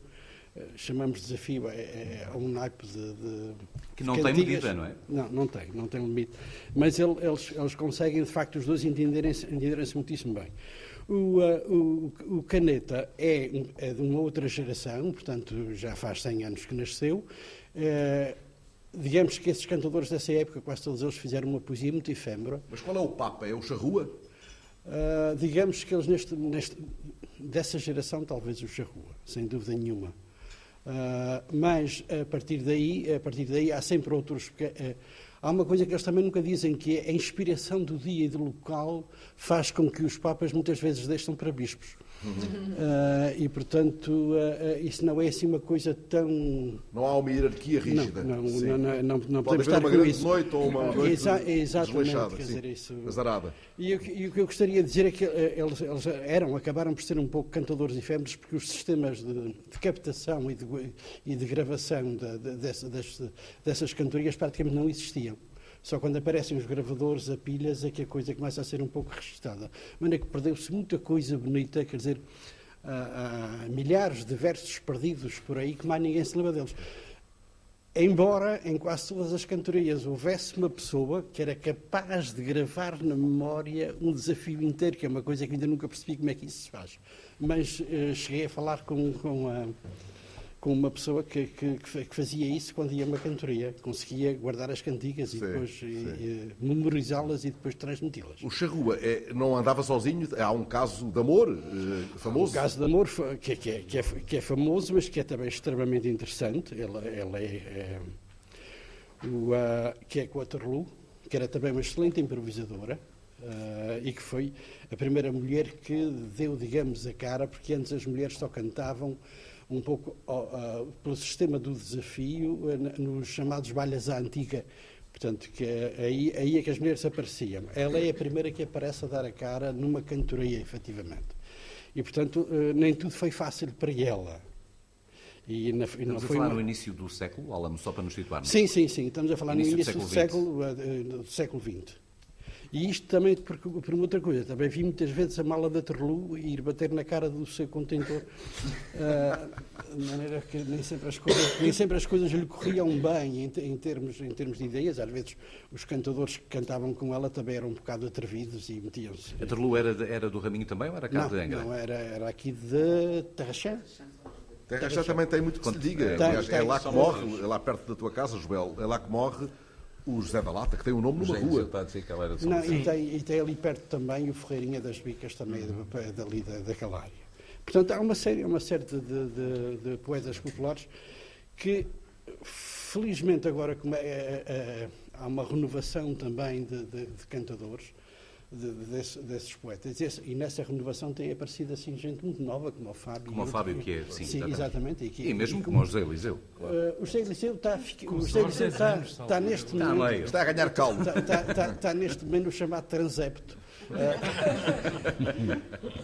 Uh, chamamos de desafio é, é, é um naipe de, de que não tem medida, não é? Não, não tem, não tem limite. Mas ele, eles, eles conseguem de facto os dois entenderem-se entenderem muitíssimo bem. O, uh, o, o, Caneta é, é, de uma outra geração, portanto já faz 100 anos que nasceu. Uh, digamos que esses cantadores dessa época, quase todos eles fizeram uma poesia muito efêmera. Mas qual é o Papa? É o Charrua? Uh, digamos que eles, neste, neste, dessa geração, talvez o Charrua, sem dúvida nenhuma. Uh, mas, a partir daí, a partir daí há sempre outros... Porque, uh, há uma coisa que eles também nunca dizem, que é a inspiração do dia e do local faz com que os Papas muitas vezes deixem para bispos. Uh, e, portanto, uh, isso não é assim uma coisa tão. Não há uma hierarquia rígida. Não, não, não, não, não Pode podemos estar uma com grande isso. noite ou uma noite Exa exatamente, quer dizer, isso. azarada. E, e, o que eu gostaria de dizer é que eles, eles, eram, acabaram por ser um pouco cantadores efêmeros, porque os sistemas de, de captação e de, e de gravação de, de, dessas, dessas cantorias praticamente não existiam. Só quando aparecem os gravadores a pilhas é que a coisa começa a ser um pouco registada. De maneira que perdeu-se muita coisa bonita, quer dizer, há, há milhares de versos perdidos por aí que mais ninguém se lembra deles. Embora em quase todas as cantorias houvesse uma pessoa que era capaz de gravar na memória um desafio inteiro, que é uma coisa que ainda nunca percebi como é que isso se faz. Mas uh, cheguei a falar com, com a com uma pessoa que, que, que, fazia isso quando ia uma cantoria. Conseguia guardar as cantigas sim, e depois memorizá-las e depois transmiti-las. O Charrua é, não andava sozinho? Há um caso de amor uh, famoso? Um caso de amor que, que, é, que, é, que é famoso, mas que é também extremamente interessante. Ela, é, é o, uh, que é Waterloo, que era também uma excelente improvisadora. Uh, e que foi a primeira mulher que deu, digamos, a cara, porque antes as mulheres só cantavam um pouco uh, pelo sistema do desafio uh, nos chamados balhas à antiga. Portanto, que é, aí, aí é que as mulheres apareciam. Ela é a primeira que aparece a dar a cara numa cantoria, efetivamente. E, portanto, uh, nem tudo foi fácil para ela. E na, estamos a falar uma... no início do século, Alamo, só para nos situarmos. Sim, sim, sim. Estamos a falar no início, do século, do século, do século XX. E isto também por, por outra coisa. Também vi muitas vezes a mala da Terlu ir bater na cara do seu contentor. Uh, de maneira que nem sempre as coisas, nem sempre as coisas lhe corriam bem em, em, termos, em termos de ideias. Às vezes os cantadores que cantavam com ela também eram um bocado atrevidos e metiam-se. A Terlu era, era do Raminho também ou era cá não, de Angra? Não, era, era aqui de Terrachã. Terrachã também tem muito que se diga. Tem, é, tem, é lá que morre, é lá perto da tua casa, Joel, é lá que morre o José da Lata, que tem o um nome numa rua. Está a dizer que ela era de Não, e, tem, e tem ali perto também o Ferreirinha das Bicas, também uhum. dali da, daquela área. Portanto, há uma série, uma série de, de, de poetas populares que, felizmente, agora como é, é, é, há uma renovação também de, de cantadores, de, desse, desses poetas. E nessa renovação tem aparecido assim gente muito nova, como o Fábio. Como o Fábio, que é, sim, sim exatamente. E, que, e mesmo e como, como o José Eliseu. Claro. Uh, o José Eliseu está, o José Eliseu está, está neste está momento. Está a ganhar calmo. Está, está, está, está neste momento chamado transepto. Uh,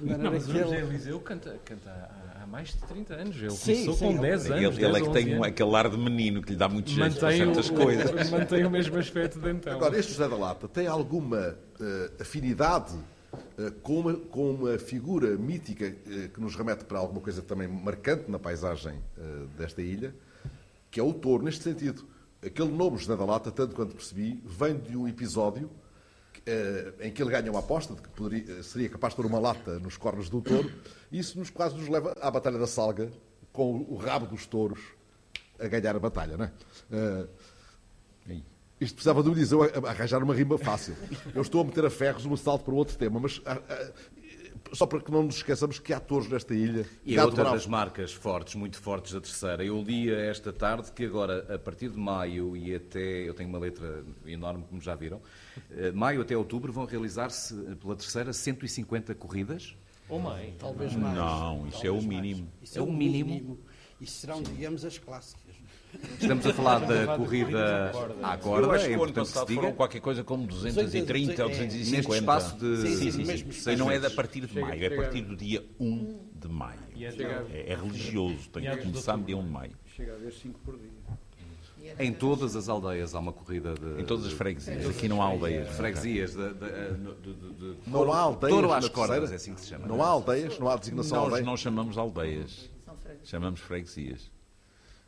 não, mas o José Eliseu canta, canta mais de 30 anos. Ele sim, começou sim, com 10 anos. Ele, ele é que tem um, aquele ar de menino que lhe dá muito jeito para certas coisas. Mantém o mesmo aspecto de então. Agora, este José da Lata tem alguma uh, afinidade uh, com, uma, com uma figura mítica uh, que nos remete para alguma coisa também marcante na paisagem desta ilha, que é o touro, neste sentido. Aquele nome José da Lata, tanto quanto percebi, vem de um episódio em que ele ganha uma aposta de que poderia, seria capaz de pôr uma lata nos cornos do touro, e isso nos quase nos leva à Batalha da Salga, com o rabo dos touros a ganhar a batalha, não é? Uh, isto precisava do Eliseu arranjar uma rima fácil. Eu estou a meter a ferros um salto para outro tema, mas uh, uh, só para que não nos esqueçamos que há atores nesta ilha. E é outra das marcas fortes, muito fortes da terceira. Eu li esta tarde que agora, a partir de maio e até, eu tenho uma letra enorme, como já viram, eh, maio até outubro vão realizar-se pela terceira 150 corridas. Ou mais. Talvez mais. Não, isso Talvez é o mínimo. Isso é, é o mínimo. mínimo. Isso serão, digamos, as clássicas. Estamos a falar da corrida à corda. Eu acho que o ano passado foram qualquer coisa como 230 ou 250. Neste espaço de... Sim, sim, sim. não é a partir de maio, é a partir do dia 1 de maio. É, é religioso, tem que começar no dia 1 de maio. Chega a haver 5 por dia. Em todas as aldeias há uma corrida de. Em todas as freguesias. Aqui não há aldeias. Freguesias. De, de, de, não há aldeias. Touro às cordas, é assim que se chama. Não há aldeias, não há designação Nós aldeia. não chamamos aldeias. Chamamos freguesias.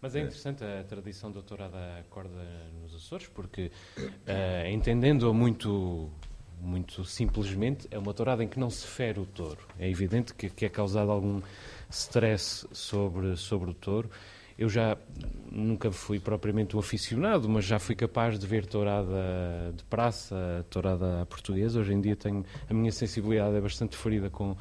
Mas é interessante a tradição da tourada à corda nos Açores, porque, uh, entendendo-a muito, muito simplesmente, é uma tourada em que não se fere o touro. É evidente que, que é causado algum stress sobre, sobre o touro. Eu já nunca fui propriamente um aficionado, mas já fui capaz de ver tourada de praça, tourada portuguesa. Hoje em dia tenho a minha sensibilidade é bastante ferida com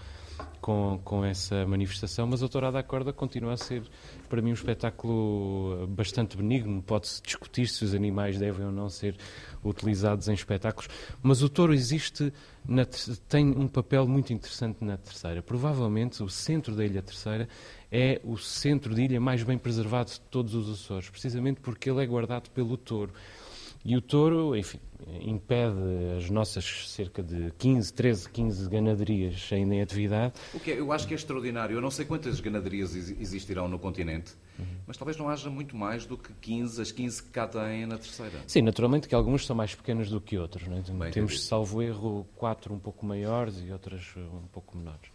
com, com essa manifestação, mas a Tourada à Corda continua a ser, para mim, um espetáculo bastante benigno. Pode-se discutir se os animais devem ou não ser utilizados em espetáculos, mas o touro existe, na, tem um papel muito interessante na Terceira. Provavelmente o centro da Ilha Terceira é o centro de ilha mais bem preservado de todos os Açores, precisamente porque ele é guardado pelo touro. E o touro, enfim, impede as nossas cerca de 15, 13, 15 ganaderias ainda em atividade. O que é, eu acho que é extraordinário. Eu não sei quantas ganaderias existirão no continente, uhum. mas talvez não haja muito mais do que 15, as 15 que cá têm na terceira. Sim, naturalmente que algumas são mais pequenas do que outras. Não é? Bem, Temos, entendi. salvo erro, quatro um pouco maiores e outras um pouco menores.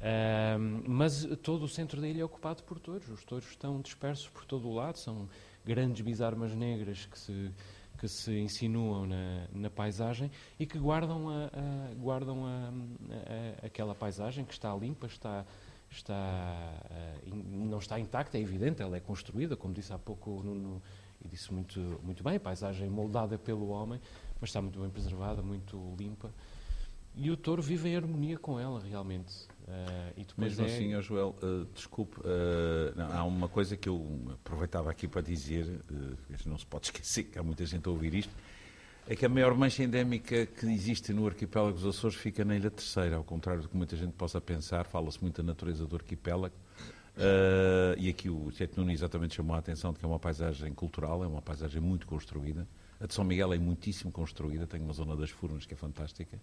Uh, mas todo o centro da ilha é ocupado por touros. Os touros estão dispersos por todo o lado, são grandes bisarmas negras que se, que se insinuam na, na paisagem e que guardam, a, a guardam a, a, aquela paisagem que está limpa, está, está, não está intacta, é evidente, ela é construída, como disse há pouco o Nuno, e disse muito, muito bem, a paisagem moldada pelo homem, mas está muito bem preservada, muito limpa. E o touro vive em harmonia com ela, realmente. Uh, Mesmo é... assim, oh Joel, uh, desculpe, uh, não, há uma coisa que eu aproveitava aqui para dizer, uh, não se pode esquecer que há muita gente a ouvir isto, é que a maior mancha endémica que existe no arquipélago dos Açores fica na Ilha Terceira, ao contrário do que muita gente possa pensar, fala-se muito da natureza do arquipélago, e aqui o Tieto Nuno exatamente chamou a atenção de que é uma paisagem cultural, é uma paisagem muito construída, a de São Miguel é muitíssimo construída, tem uma zona das Furnas que é fantástica,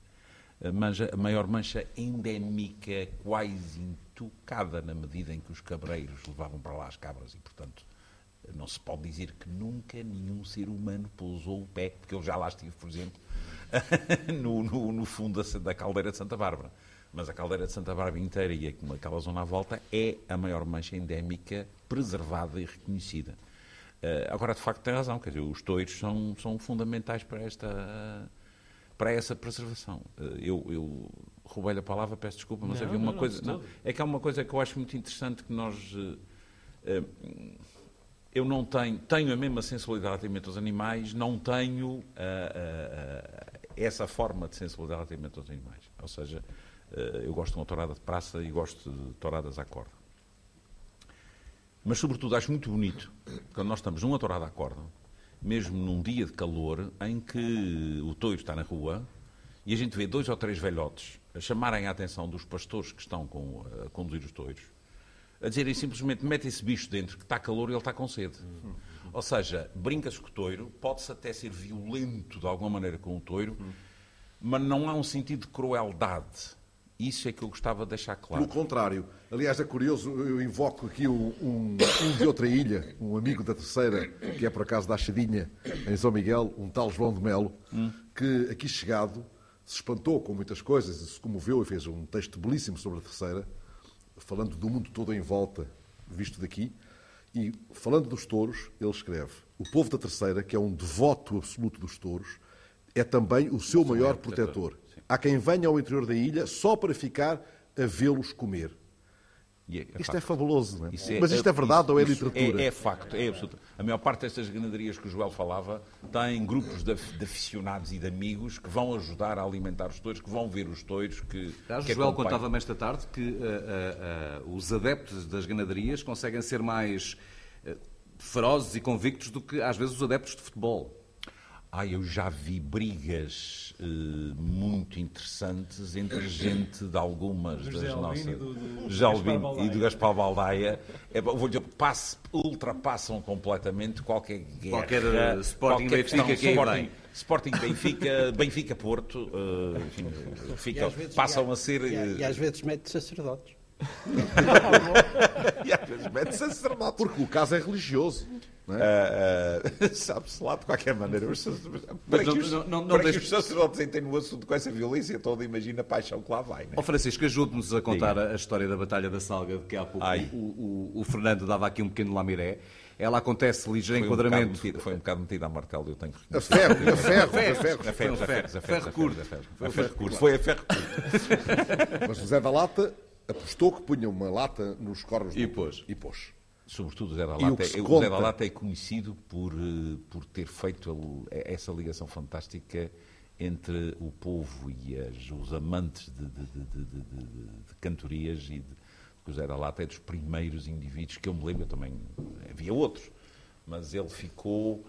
a, a maior mancha endémica quase intocada na medida em que os cabreiros levavam para lá as cabras e, portanto, não se pode dizer que nunca nenhum ser humano pousou o pé, porque eu já lá estive, por exemplo, no, no, no, fundo da, da, caldeira de Santa Bárbara. Mas a caldeira de Santa Bárbara inteira e aquela zona à volta é a maior mancha endémica preservada e reconhecida. Uh, agora, de facto, tem razão, quer dizer, os toiros são, são fundamentais para esta para essa preservação. Eh, eu, eu roubei a palavra, peço desculpa, mas não, havia uma não, coisa. Não, é que há uma coisa que eu acho muito interessante que nós. Uh, eu não tenho, tenho a mesma sensibilidade relativamente aos animais, não tenho essa forma de sensibilidade relativamente aos animais. Ou seja, eu gosto de uma tourada de praça e gosto de touradas à corda. Mas, sobretudo, acho muito bonito quando nós estamos numa tourada à corda mesmo num dia de calor, em que o touro está na rua e a gente vê dois ou três velhotes a chamarem a atenção dos pastores que estão com, a conduzir os touros, a dizerem simplesmente mete esse bicho dentro que está calor e ele está com sede. Ou seja, brinca-se com o touro, pode-se até ser violento de alguma maneira com o touro, mas não há um sentido de crueldade isso é que eu gostava de deixar claro. Pelo contrário. Aliás, é curioso, eu invoco aqui um, um, um, de outra ilha, um amigo da terceira, que é por acaso da Achadinha, em São Miguel, um tal João de Melo, hum. que aqui chegado se espantou com muitas coisas, se comoveu e fez um texto belíssimo sobre a terceira, falando do mundo todo em volta, visto daqui. E falando dos touros, ele escreve: O povo da terceira, que é um devoto absoluto dos touros, é também o seu maior protetor. Há quem venha ao interior da ilha só para ficar a vê-los comer. É, é isto facto. é fabuloso, não é? é Mas isto é, verdade isso, ou é literatura? É, é, facto, é absoluto. A maior parte destas ganaderias que o Joel falava tem grupos de, de, aficionados e de amigos que vão ajudar a alimentar os touros, que vão ver os touros. Que, o Joel contava-me esta tarde que uh, uh, uh, os adeptos das ganaderias conseguem ser mais ferozes e convictos do que, às vezes, os adeptos de futebol. Ah, eu já vi brigas uh, muito interessantes entre gente de algumas das nossas. Do, do, e do Gaspar Baldaia. É, vou dizer, passe, ultrapassam completamente qualquer guerra. Qualquer uh, Sporting qualquer Benfica que Sporting, Sporting Benfica, Benfica Porto, uh, enfim, fica, passam a ser. E, e às vezes mete sacerdotes. e às vezes mete sacerdotes. Porque o caso é religioso. É? Uh, uh, Sabe-se lá de qualquer maneira. Os, para que os, não, não, não para que os sacerdotes entrem no assunto com essa violência toda, imagina a paixão que lá vai. Né? Oh, Francisco, ajude-nos a contar Diga. a história da Batalha da Salga, de que há pouco o, o, o, Fernando dava aqui um pequeno lamiré. Ela acontece ligeiro enquadramento. Um metida, foi um bocado metida a martelo, eu tenho que reconhecer. A ferro, a ferro, a ferro. A ferro, a ferro curto. Foi a ferro curto. Mas José da Lata apostou que punha uma lata nos cornos e pôs. E pôs. Sobretudo o Zé da Lata, é, o Zé da Lata é conhecido por, eh, por ter feito essa ligação fantástica entre o povo e as, os amantes de, de, de, de, cantorias e de, o Zé da Lata é dos primeiros indivíduos que eu me lembro, eu também havia outros, mas ele ficou,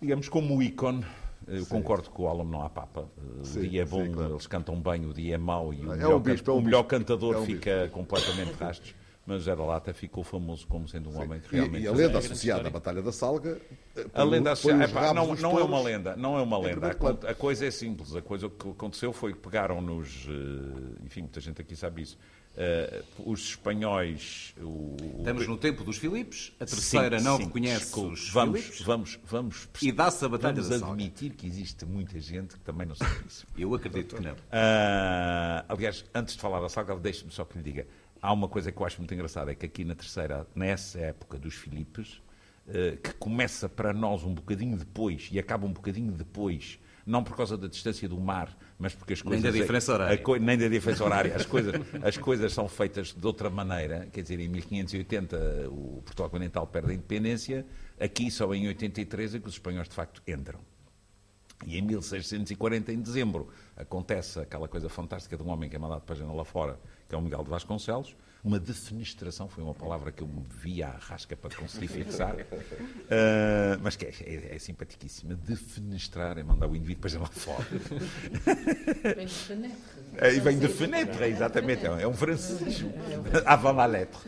digamos, como o ícone. Eu sim. concordo com o Álamo não há papa. Sim, o dia é bom, sim, claro. eles cantam bem, o dia é mau e o, é melhor, um bispo, é um o melhor cantador é um fica completamente rastros mas José da Lata ficou famoso como sendo um Sim. homem que realmente... E, e a lenda associada à Batalha da Salga... Eh, a lenda associada... não, não é uma lenda, não é uma lenda. A, a, coisa é simples. A coisa que aconteceu foi que pegaram-nos... Eh, enfim, muita gente aqui sabe isso. Uh, os espanhóis... O, Estamos no tempo dos Filipes. A terceira sim, não sim, reconhece desculpe, os vamos, Filipes. Vamos, vamos... E dá-se a Batalha vamos da Salga. admitir que existe muita gente que também não sabe isso. Eu acredito que não. Uh, aliás, antes de falar da Salga, deixe-me só que lhe diga há uma coisa que eu acho muito engraçada, é que aqui na terceira, nessa época dos Filipes, eh, que começa para nós um bocadinho depois e acaba um bocadinho depois não por causa da distância do mar, mas porque as coisas... Nem da diferença horária. A, nem da diferença horária. As coisas, as coisas são feitas de outra maneira. Quer dizer, em 1580 o Portugal Continental perde a independência, aqui só em 83 é que os espanhóis de facto entram. E em 1640, em dezembro, acontece aquela coisa fantástica de um homem que é mandado para a janela fora, que é o Miguel de Vasconcelos, uma defenestração, foi uma palavra que eu me vi à rasca para conseguir fixar, uh, mas que é, é, é simpaticíssima. Defenestrar é mandar o indivíduo para lá fora. Vem de fenetre. É, vem de fenetre, exatamente. É um francês. Avant la lettre.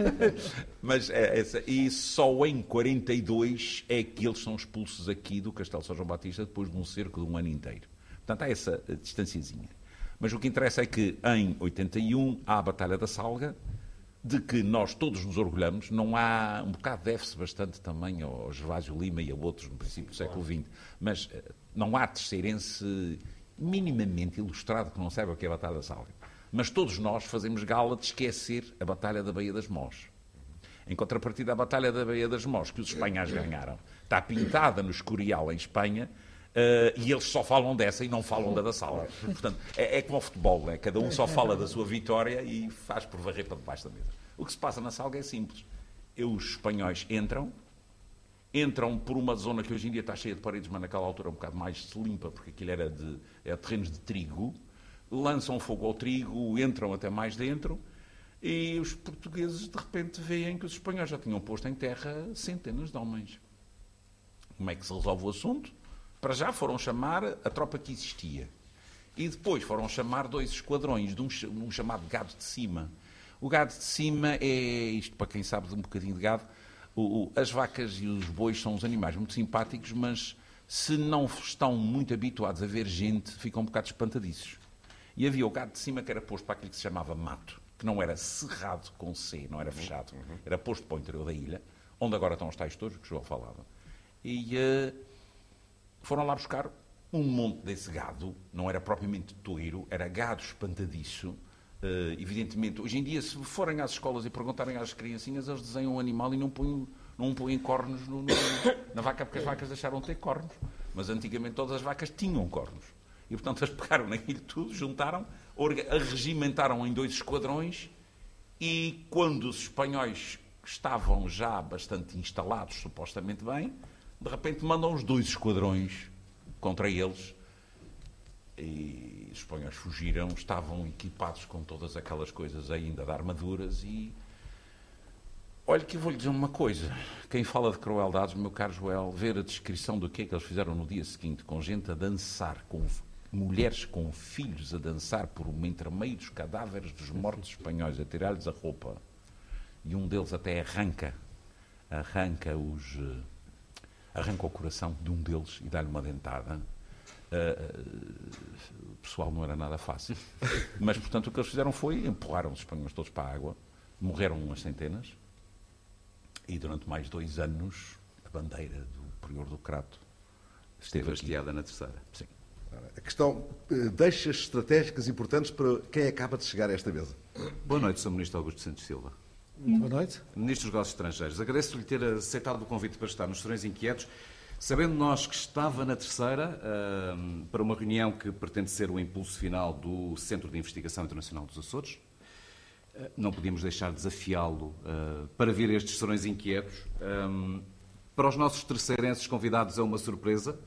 Mas é essa. E só em 42 é que eles são expulsos aqui do Castelo São João Batista depois de um cerco de um ano inteiro. Portanto, há essa distanciazinha. Mas o que interessa é que em 81 há a Batalha da Salga, de que nós todos nos orgulhamos, não há, um bocado deve-se bastante também ao Gervásio Lima e a outros no princípio do século XX, mas eh, não há terceirense minimamente ilustrado que não saiba o que é a Batalha da Salga. Mas todos nós fazemos gala de esquecer a Batalha da Baía das Mós. Em contrapartida, a Batalha da Baía das Mós, que os espanhóis ganharam, está pintada no Escorial, em Espanha, Uh, e eles só falam dessa e não falam da da sala. Portanto, é, é como o futebol, né? cada um só fala da sua vitória e faz por varrer para debaixo da mesa. O que se passa na salga é simples. Os espanhóis entram, entram por uma zona que hoje em dia está cheia de paredes, mas naquela altura um bocado mais limpa, porque aquilo era de é terrenos de trigo, lançam fogo ao trigo, entram até mais dentro, e os portugueses de repente veem que os espanhóis já tinham posto em terra centenas de homens. Como é que se resolve o assunto? Para já foram chamar a tropa que existia. E depois foram chamar dois esquadrões de um, um chamado gado de cima. O gado de cima é, isto para quem sabe de um bocadinho de gado, o, o, as vacas e os bois são uns animais muito simpáticos, mas se não estão muito habituados a ver gente, ficam um bocado espantadiços. E havia o gado de cima que era posto para aquilo que se chamava mato, que não era cerrado com C, não era fechado, uhum. era posto para o interior da ilha, onde agora estão os tais touros que o João falava. E uh, foram lá buscar um monte desse gado, não era propriamente toiro, era gado espantadiço. Uh, evidentemente, hoje em dia, se forem às escolas e perguntarem às criancinhas, eles desenham um animal e não põem, não põem cornos no, no, na vaca, porque as vacas deixaram de ter cornos. Mas antigamente todas as vacas tinham cornos. E, portanto, eles pegaram naquilo tudo, juntaram, regimentaram em dois esquadrões e, quando os espanhóis estavam já bastante instalados, supostamente bem, de repente mandam os dois esquadrões contra eles e os espanhóis fugiram, estavam equipados com todas aquelas coisas ainda de armaduras e olha que eu vou-lhe dizer uma coisa. Quem fala de crueldades, meu caro Joel ver a descrição do que é que eles fizeram no dia seguinte com gente a dançar com mulheres com filhos a dançar por um entremeio dos cadáveres dos mortos espanhóis a tirar-lhes a roupa. E um deles até arranca arranca os arranca o coração de um deles e dá-lhe uma dentada. Uh, o pessoal não era nada fácil. Mas, portanto, o que eles fizeram foi empurraram os espanhóis todos para a água, morreram umas centenas, e durante mais dois anos a bandeira do prior do Crato esteve hasteada na terceira. Sim. A questão uh, deixa estratégicas importantes para quem acaba de chegar a esta mesa. Boa noite, Sr. Ministro Augusto Santos Silva. Muito boa noite. Ministro dos Negócios Estrangeiros, agradeço-lhe ter aceitado o convite para estar nos Serões Inquietos, sabendo nós que estava na terceira para uma reunião que pretende ser o impulso final do Centro de Investigação Internacional dos Açores. Uh, não podíamos deixar desafiá-lo uh, para vir a estes Serões Inquietos. Para os nossos terceirenses convidados é uma surpresa.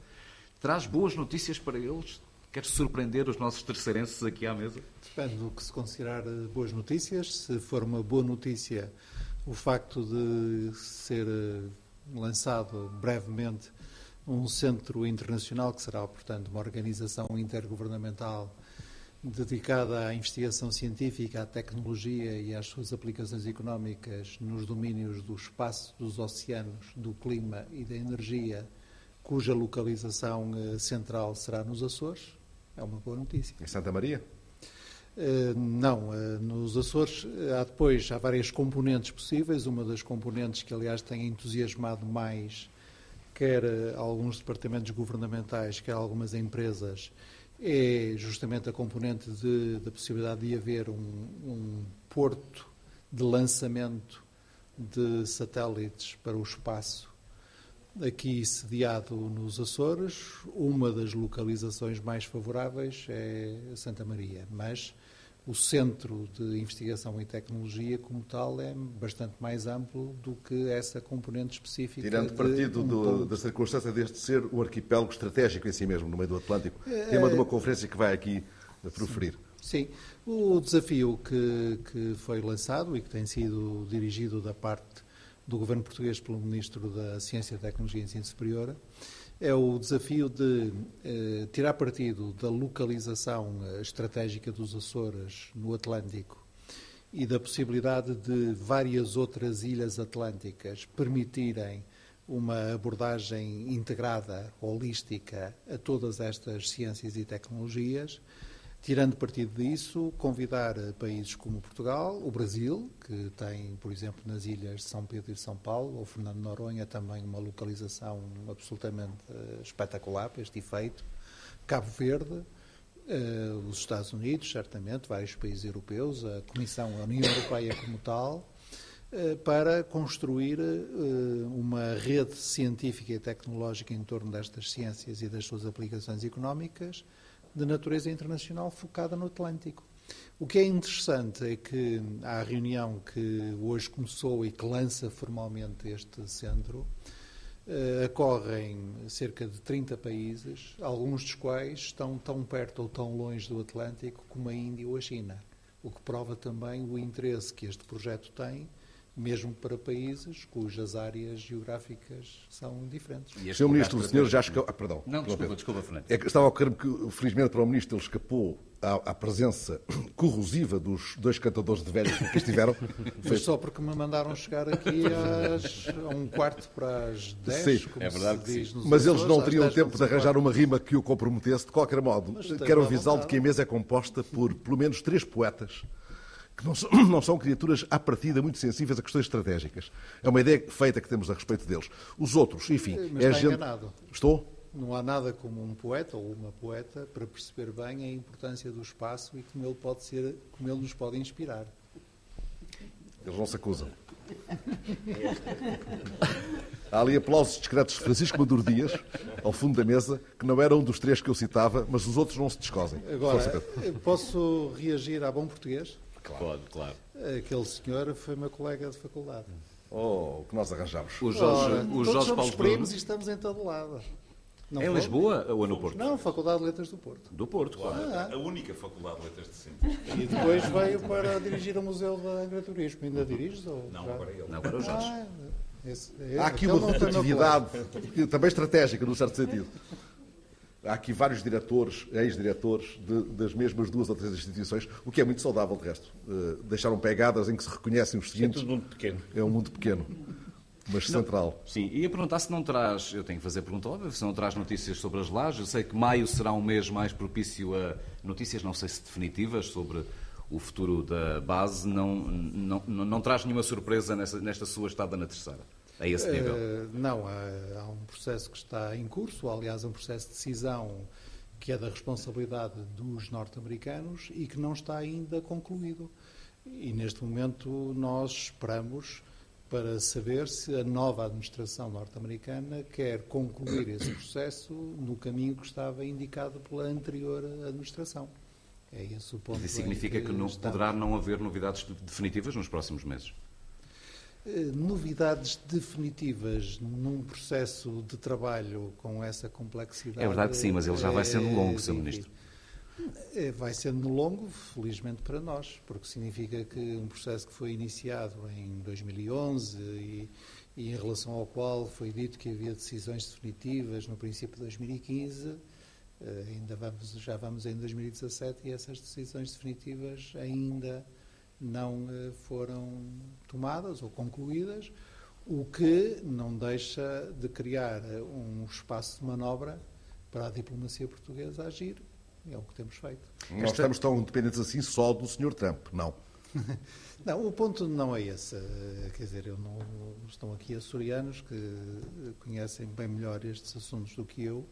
Traz boas notícias para eles? Queres surpreender os nossos terceirenses aqui à mesa? Depende do que se considerar eh, boas notícias. Se for uma boa notícia o facto de ser eh, lançado brevemente um centro internacional, que será, portanto, uma organização intergovernamental dedicada à investigação científica, à tecnologia e às suas aplicações económicas nos domínios do espaço, dos oceanos, do clima e da energia, cuja localização eh, central será nos Açores, é uma boa notícia. Em Santa Maria? Uh, não, uh, nos Açores há depois há várias componentes possíveis. Uma das componentes que, aliás, tem entusiasmado mais quer alguns departamentos governamentais, quer algumas empresas, é justamente a componente de, da possibilidade de haver um, um porto de lançamento de satélites para o espaço aqui sediado nos Açores. Uma das localizações mais favoráveis é Santa Maria, mas o centro de investigação e tecnologia como tal é bastante mais amplo do que essa componente específica. Tirando partido um do, da circunstância deste ser o arquipélago estratégico em si mesmo, no meio do Atlântico, é, tema de uma conferência que vai aqui proferir. Sim, o desafio que, que foi lançado e que tem sido dirigido da parte do governo português pelo Ministro da Ciência, Tecnologia e Ensino Superior é o desafio de eh, tirar partido da localização eh, estratégica dos Açores no Atlântico e da possibilidade de várias outras ilhas atlânticas permitirem uma abordagem integrada, holística, a todas estas ciências e tecnologias Tirando partido disso, convidar países como Portugal, o Brasil, que tem, por exemplo, nas ilhas de São Pedro e São Paulo, ou Fernando de Noronha, também uma localização absolutamente uh, espetacular para este efeito, Cabo Verde, uh, os Estados Unidos, certamente, vários países europeus, a Comissão, a União Europeia como tal, para construir uma rede científica e tecnológica em torno destas ciências e das suas aplicações económicas, de natureza internacional focada no Atlântico. O que é interessante é que a reunião que hoje começou e que lança formalmente este centro uh, ocorrem cerca de 30 países, alguns dos quais estão tão perto ou tão longe do Atlântico como a Índia ou a China, o que prova também o interesse que este projeto tem mesmo para países cujas áreas geográficas são diferentes. Sr. Ministro, o senhor já escapou... Ah, perdão. Não, desculpa, desculpa, Fernando. É que estava a ocorrer que, felizmente para o Ministro, ele escapou à, à, presença corrosiva dos dois cantadores de velhos que estiveram. Foi só porque me mandaram chegar aqui às, a um quarto para as dez, sim, como é verdade se diz Mas eles não teriam tempo de arranjar uma rima que o comprometesse. De qualquer modo, quero avisá-lo de que a mesa é composta por pelo menos três poetas que não são, não são criaturas à partida muito sensíveis a questões estratégicas. É uma ideia feita que temos a respeito deles. Os outros, enfim. Mas é está gente... enganado. Estou? Não há nada como um poeta ou uma poeta para perceber bem a importância do espaço e como ele pode ser, como ele nos pode inspirar. Eles não se acusam. Há ali aplausos discretos de Francisco Maduro Dias, ao fundo da mesa, que não era um dos três que eu citava, mas os outros não se descosem. Agora, posso reagir a bom português? Claro. Pode, claro. Aquele senhor foi meu colega de faculdade. Oh, o que nós arranjamos. O Jorge, Ora, o Jorge somos Paulo primos e estamos em todo lado. Não em Lisboa ou no Porto? Não, Faculdade de Letras do Porto. Do Porto, claro. Ah, a única Faculdade de Letras de Sintra. E depois veio para dirigir o Museu do Agraturismo. Ainda diriges? Ou não, para ele. Não, para o Jorge. Ah, esse, esse, Há aqui uma rotatividade também estratégica, num certo sentido. Há aqui vários diretores, ex-diretores das mesmas duas ou três instituições, o que é muito saudável, de resto. Uh, deixaram pegadas em que se reconhecem os seguintes. É tudo muito pequeno. É um mundo pequeno, mas não, central. Sim, ia perguntar se não traz, eu tenho que fazer a pergunta óbvia, se não traz notícias sobre as lajes. Eu sei que maio será um mês mais propício a notícias, não sei se definitivas, sobre o futuro da base. Não, não, não, não traz nenhuma surpresa nessa, nesta sua estada na terceira a esse nível? Uh, não, há, há, um processo que está em curso, aliás, um processo de decisão que é da responsabilidade dos norte-americanos e que não está ainda concluído. E neste momento nós esperamos para saber se a nova administração norte-americana quer concluir esse processo no caminho que estava indicado pela anterior administração. É esse o ponto. Isso significa que, que não, poderá não haver novidades definitivas nos próximos meses? Eh, novidades definitivas num processo de trabalho com essa complexidade. É verdade que sim, mas ele já vai sendo longo, Sr. Ministro. É, vai sendo longo, felizmente para nós, porque significa que um processo que foi iniciado em 2011 e, e em relação ao qual foi dito que havia decisões definitivas no princípio de 2015, eh, ainda vamos, já vamos em 2017 e essas decisões definitivas ainda não eh, foram tomadas ou concluídas, o que não deixa de criar eh, um espaço de manobra para a diplomacia portuguesa agir. É o que temos feito. Nós estamos tão dependentes assim só do Sr. Trump, não? não, o ponto não é esse. Eh, quer dizer, eu não, estão aqui açorianos que conhecem bem melhor estes assuntos do que eu.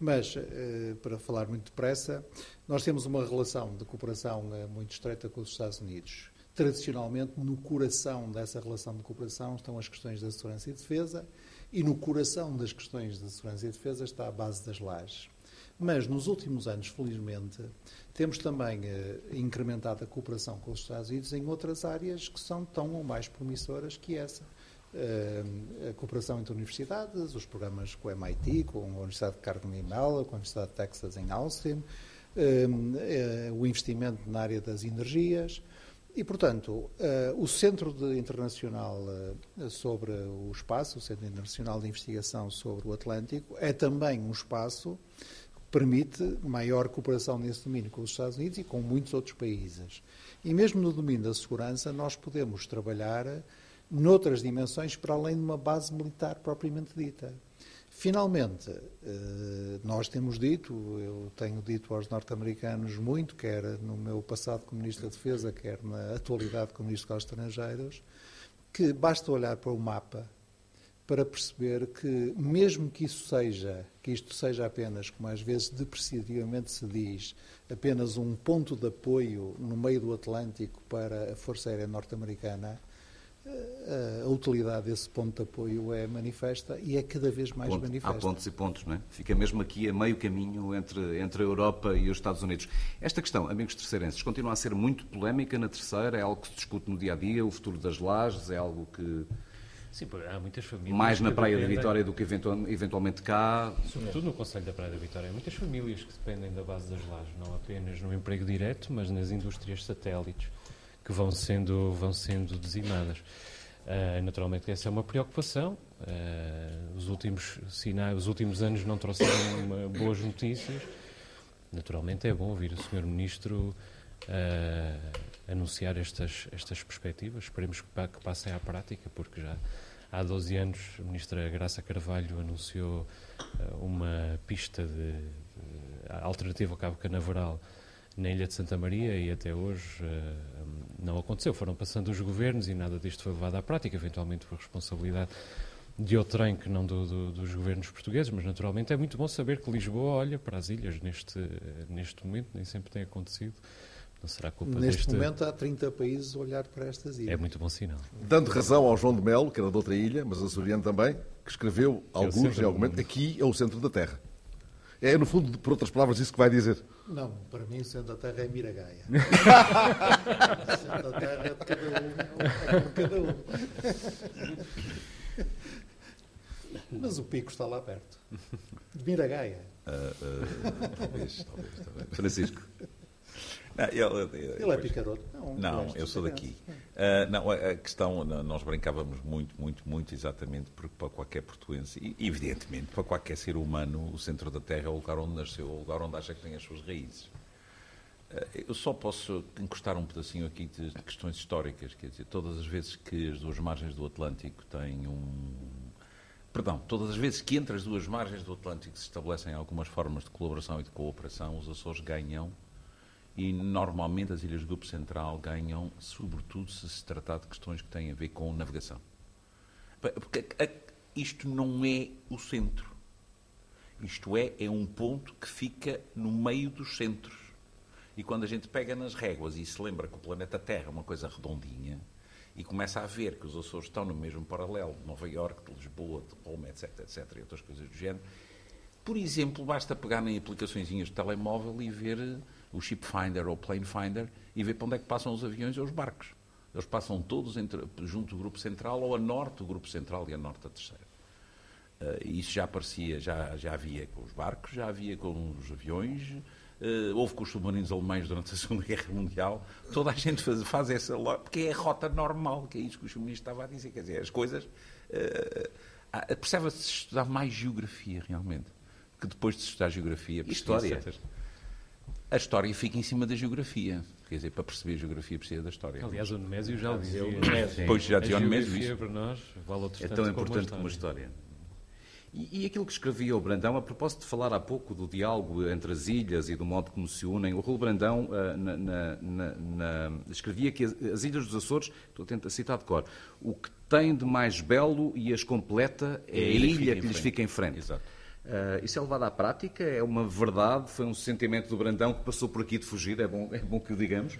Mas, eh, para falar muito depressa, nós temos uma relação de cooperação eh, muito estreita com os Estados Unidos. Tradicionalmente, no coração dessa relação de cooperação estão as questões da segurança e defesa E no coração das questões de segurança e defesa está a base das lajes. Mas nos últimos anos, felizmente, temos também eh, incrementado a cooperação com os Estados Unidos em outras áreas que são tão ou mais promissoras que essa. Eh, a cooperação entre universidades, os programas com o MIT, com a Universidade de Carnegie Mellon, com a Universidade de Texas em Austin, eh, eh, o investimento na área das energias, e, portanto, o Centro Internacional sobre o Espaço, o Centro Internacional de Investigação sobre o Atlântico, é também um espaço que permite maior cooperação nesse domínio com os Estados Unidos e com muitos outros países. E mesmo no domínio da segurança, nós podemos trabalhar noutras dimensões para além de uma base militar propriamente dita. Finalmente, eh, nós temos dito, eu tenho dito aos norte-americanos muito, quer no meu passado como Ministro da Defesa, quer na atualidade como Ministro dos Estrangeiros, que basta olhar para o mapa para perceber que, mesmo que isso seja, que isto seja apenas, como às vezes depreciativamente se diz, apenas um ponto de apoio no meio do Atlântico para a Força Aérea Norte-Americana, a utilidade desse ponto de apoio é manifesta e é cada vez mais Ponto, manifesta. Há pontos e pontos, não é? Fica mesmo aqui a meio caminho entre, entre a Europa e os Estados Unidos. Esta questão, amigos terceirenses, continua a ser muito polémica na terceira, é algo que se discute no dia a dia, o futuro das lajes, é algo que. Sim, há muitas famílias. Mais na Praia da Vitória do que eventualmente cá. Sobretudo no Conselho da Praia da Vitória. Há muitas famílias que dependem da base das lajes, não apenas no emprego direto, mas nas indústrias satélites que vão sendo, vão sendo dizimadas. Uh, naturalmente essa é uma preocupação. Uh, os últimos sinais, os últimos anos não trouxeram uma, boas notícias. Naturalmente é bom ouvir o Sr. Ministro uh, anunciar estas, estas perspectivas. Esperemos que, que, passem à prática, porque já há 12 anos a Ministra Graça Carvalho anunciou uma pista de, de, alternativa ao Cabo Canaveral na Ilha de Santa Maria e até hoje não aconteceu. Foram passando os governos e nada disto foi levado à prática, eventualmente por responsabilidade de outrem que não do, do, dos governos portugueses, mas naturalmente é muito bom saber que Lisboa olha para as ilhas neste, neste momento, nem sempre tem acontecido. Não será culpa Neste deste... momento há 30 países a olhar para estas ilhas. É muito bom sinal. Dando razão ao João de Melo, que era de outra ilha, mas açoriano também, que escreveu é alguns, em algum momento, aqui é o centro da Terra. É, no fundo, por outras palavras, isso que vai dizer. Não, para mim, o centro da Terra é Miragaia. o centro da Terra é de cada um, é de cada um. Mas o pico está lá perto. De Miragaia. Uh, uh, talvez, talvez, talvez. Francisco. Não, ele, ele é picaroto? Não, não eu sou daqui. Uh, não, a questão, nós brincávamos muito, muito, muito, exatamente porque para qualquer portuense, e evidentemente para qualquer ser humano, o centro da Terra é o lugar onde nasceu, o lugar onde acha que tem as suas raízes. Uh, eu só posso encostar um pedacinho aqui de questões históricas, quer dizer, todas as vezes que as duas margens do Atlântico têm um. Perdão, todas as vezes que entre as duas margens do Atlântico se estabelecem algumas formas de colaboração e de cooperação, os Açores ganham e normalmente as ilhas do Grupo Central ganham, sobretudo se se tratar de questões que têm a ver com navegação. Porque isto não é o centro. Isto é, é um ponto que fica no meio dos centros. E quando a gente pega nas réguas e se lembra que o planeta Terra é uma coisa redondinha, e começa a ver que os Açores estão no mesmo paralelo de Nova Iorque, de Lisboa, de Roma, etc, etc, e outras coisas do género, por exemplo, basta pegar em aplicações de telemóvel e ver o Ship Finder ou Plane Finder e ver para onde é que passam os aviões ou os barcos. Eles passam todos entre, junto do Grupo Central ou a norte do Grupo Central e a norte da Terceira. Uh, isso já aparecia, já, já havia com os barcos, já havia com os aviões, uh, houve com os submarinos alemães durante a Segunda Guerra Mundial. Toda a gente faz, faz essa porque é a rota normal, que é isso que o ministro estava a dizer. Quer dizer, as coisas. Uh, Percebe-se estudar mais geografia, realmente, que depois de estudar geografia. História. A história fica em cima da geografia. Quer dizer, para perceber a geografia precisa da história. Aliás, o Nemésio já o dizia. Pois já dizia o Nemésio isso. para nós vale é tão importante como a história. E, e, aquilo que escrevia o Brandão, a propósito de falar há pouco do diálogo entre as ilhas e do modo como se unem, o Raul Brandão uh, na, na, na, escrevia que as, as, ilhas dos Açores, estou a tentar citar de cor, o que tem de mais belo e as completa é, é a ilha que, que lhes fica em frente. Exato. Uh, isso é levado à prática? É uma verdade? Foi um sentimento do Brandão que passou por aqui de fugir? É bom, é bom que o digamos?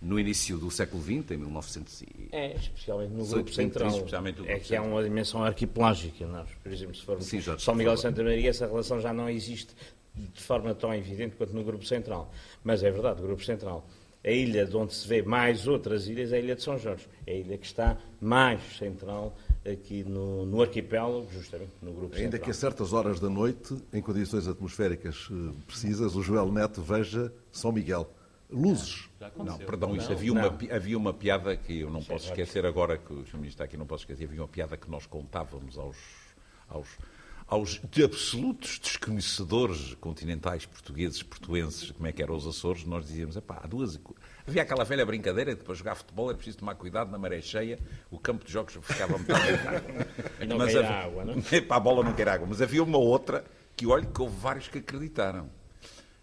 no início do século XX, em 1900 e... É, especialmente no Grupo Central. Especialmente grupo é que há uma dimensão arquipelágica. Nós, por exemplo, se formos Sim, São Miguel e Santa Maria, essa relação já não existe de forma tão evidente quanto no Grupo Central. Mas é verdade, o Grupo Central. A ilha de onde se vê mais outras ilhas é a Ilha de São Jorge. É a ilha que está mais central aqui no, no arquipélago, justamente no Grupo Ainda Central. que a certas horas da noite, em condições atmosféricas eh, precisas, o Joel Neto veja São Miguel luzes. Não, perdão, isso havia, Uma, havia uma piada que eu não posso esquecer agora, que o Sr. Ministro está aqui, não posso esquecer, havia uma piada que nós contávamos aos, aos, aos de absolutos desconhecedores continentais portugueses, portuenses, como é que eram os Açores, nós dizíamos, epá, há duas... Havia aquela velha brincadeira de para jogar futebol era preciso tomar cuidado na maré cheia, o campo de jogos ficava metade de água. E não Mas havia, água, não? Para a bola não quer água. Mas havia uma outra que, olha, que houve vários que acreditaram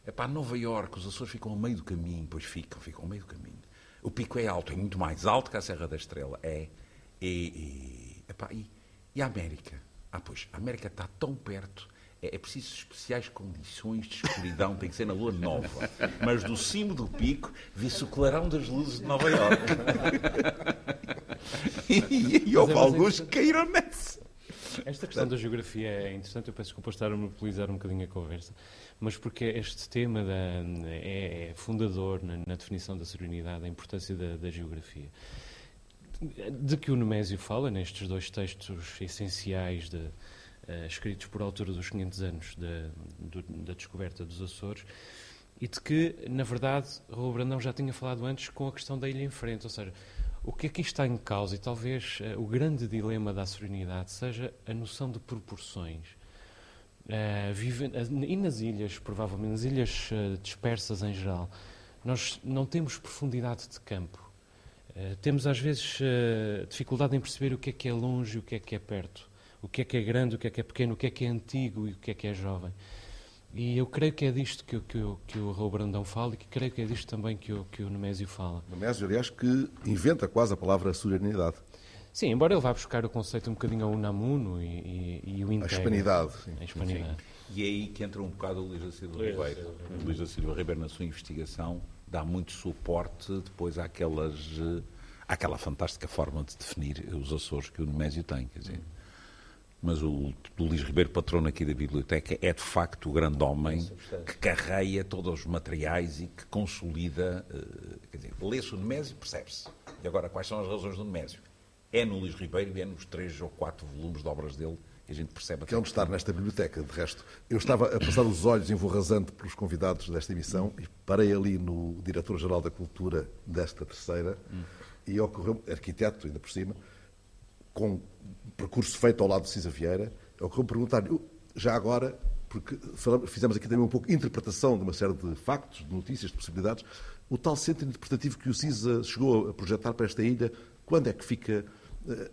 é para Nova Iorque, os Açores ficam ao meio do caminho, pois ficam, ficam ao meio do caminho. O pico é alto, é muito mais alto que a Serra da Estrela. É. E, e, epá, e, e a América? Ah, pois, a América está tão perto. É, é preciso especiais condições de escuridão, tem que ser na lua nova. Mas do cimo do pico vê-se o clarão das luzes de Nova Iorque. e, e houve é alguns que caíram nessa. Esta questão da geografia é interessante, eu peço desculpa estar a monopolizar um bocadinho a conversa, mas porque este tema da, é, é, fundador na, na, definição da serenidade, a importância da, da, geografia. De que o Nemésio fala nestes dois textos essenciais de, uh, escritos por altura dos 500 anos do, da descoberta dos Açores, e de que, na verdade, Raul Brandão já tinha falado antes com a questão da ilha em frente, ou seja, o que aqui está em causa, e talvez uh, o grande dilema da serenidade, seja a noção de proporções. Uh, vive, uh, e nas ilhas, provavelmente, nas ilhas dispersas em geral, nós não temos profundidade de campo. temos, às vezes, dificuldade em perceber o que é que é longe e o que é que é perto. O que é que é grande, o que é que é pequeno, o que é que é antigo e o que é que é jovem. E eu creio que é disto que, que, que o Raul Brandão fala e que creio que é disto também que o, que o Nemésio fala. Nemésio, aliás, que inventa quase a palavra serenidade. Sim, embora ele vá buscar o conceito um bocadinho ao Unamuno e, e, e o integra. A hispanidade. Sim. A hispanidade. Sim. E é aí que entra um bocado o Luís da Silva Ribeiro. O Luís da Silva Ribeiro, na sua investigação, dá muito suporte depois àquelas, àquela fantástica forma de definir os Açores que o Nemésio tem. Quer dizer, mas o, o Luís Ribeiro, patrono aqui da biblioteca, é de facto o grande homem que carreia todos os materiais e que consolida. Uh, quer dizer, lê-se o Nemésio, percebe-se. E agora, quais são as razões do Nemésio? É no Luís Ribeiro e é nos três ou quatro volumes de obras dele que a gente percebe. Que é onde estar nesta biblioteca, de resto. Eu estava a passar os olhos envorrasante pelos convidados desta emissão e parei ali no Diretor-Geral da Cultura desta terceira hum. e ocorreu, arquiteto ainda por cima, com percurso feito ao lado de Cisa Vieira, é ocorreu perguntar já agora, porque fizemos aqui também um pouco de interpretação de uma série de factos, de notícias, de possibilidades, o tal centro interpretativo que o CISA chegou a projetar para esta ilha, quando é que fica eh,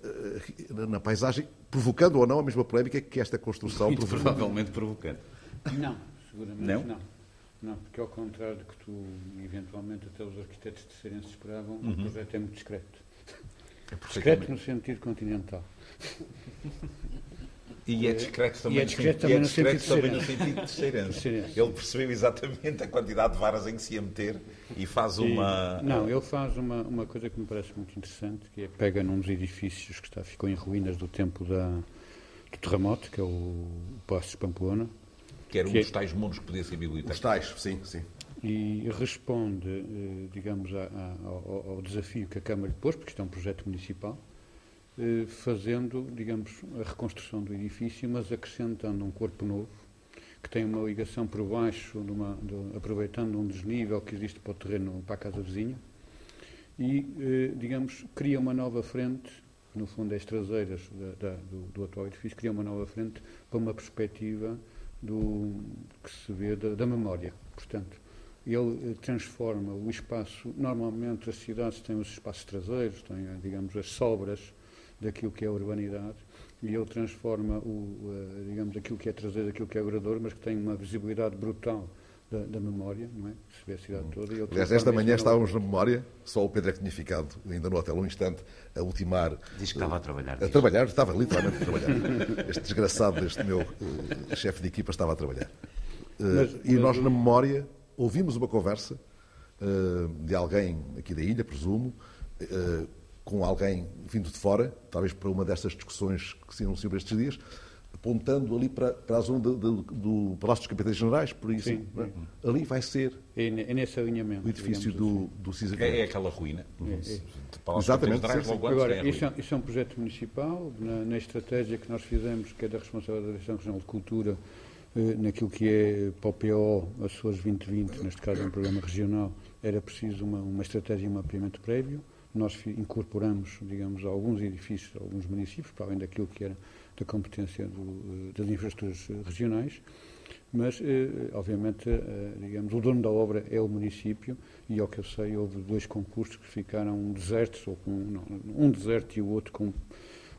eh, na paisagem, provocando ou não a mesma polémica que esta construção Muito provocou? Provavelmente provocando. Não, seguramente não. não. Não, porque ao contrário do que tu, eventualmente, até os arquitetos terceirenses esperavam, uhum. o projeto é muito discreto. É discreto no sentido continental. E é discreto também, e é discreto também, no, também no sentido de cheirança. Ele percebeu exatamente a quantidade de varas em que se ia meter e faz uma. E, não, ele faz uma, uma coisa que me parece muito interessante, que é pega num dos edifícios que está, ficou em ruínas do tempo da, do terremoto, que é o, o Passo de Pamplona. Que era um que dos é, tais mundos que podia ser biblioteca. Os tais, sim, sim e responde, eh, digamos, ao, ao, desafio que a Câmara lhe pôs, porque isto é um projeto municipal, eh, fazendo, digamos, a reconstrução do edifício, mas acrescentando um corpo novo, que tem uma ligação por baixo, numa, de, aproveitando um desnível que existe para o terreno, para a casa vizinha, e, eh, digamos, cria uma nova frente, no fundo, as traseiras da, da, do, do, atual edifício, cria uma nova frente para uma perspectiva do, que se vê da, da memória. Portanto, ele eh, transforma o espaço. Normalmente as cidades têm os espaços traseiros, têm, eh, digamos, as sobras daquilo que é a urbanidade, e ele transforma o, eh, digamos, aquilo que é traseiro, aquilo que é orador, mas que tem uma visibilidade brutal da, da, memória, não é? Se vê a cidade hum. toda. Aliás, esta manhã estávamos na memória, só o Pedro é que tinha ficado ainda no hotel um instante a ultimar. Diz que estava a trabalhar. A diz. trabalhar, estava literalmente a trabalhar. este desgraçado deste meu uh, chefe de equipa estava a trabalhar. Uh, mas, e mas, nós, na memória, ouvimos uma conversa de alguém aqui da ilha, presumo, com alguém vindo de fora, talvez para uma destas discussões que se anunciam estes dias, apontando ali para, para a zona de, de, do Palácio dos Capitães Generais, por isso. Sim, é? Ali vai ser. É, é nesse alinhamento. O edifício do, assim. do CISA. É, é, aquela ruína. É, é. Exatamente. Agora, isso é, isso é, um projeto municipal, na, na, estratégia que nós fizemos, que é da responsabilidade da Direção Regional de Cultura, naquilo que é para o PO, suas 2020, neste caso é um programa regional, era preciso uma, uma estratégia e um mapeamento prévio. Nós incorporamos, digamos, alguns edifícios, alguns municípios, para além daquilo que era da competência do, eh, das infraestruturas regionais, mas, eh, obviamente, eh, digamos, o dono da obra é o município e, ao que eu sei, houve dois concursos que ficaram desertos, ou com, não, um deserto e o outro com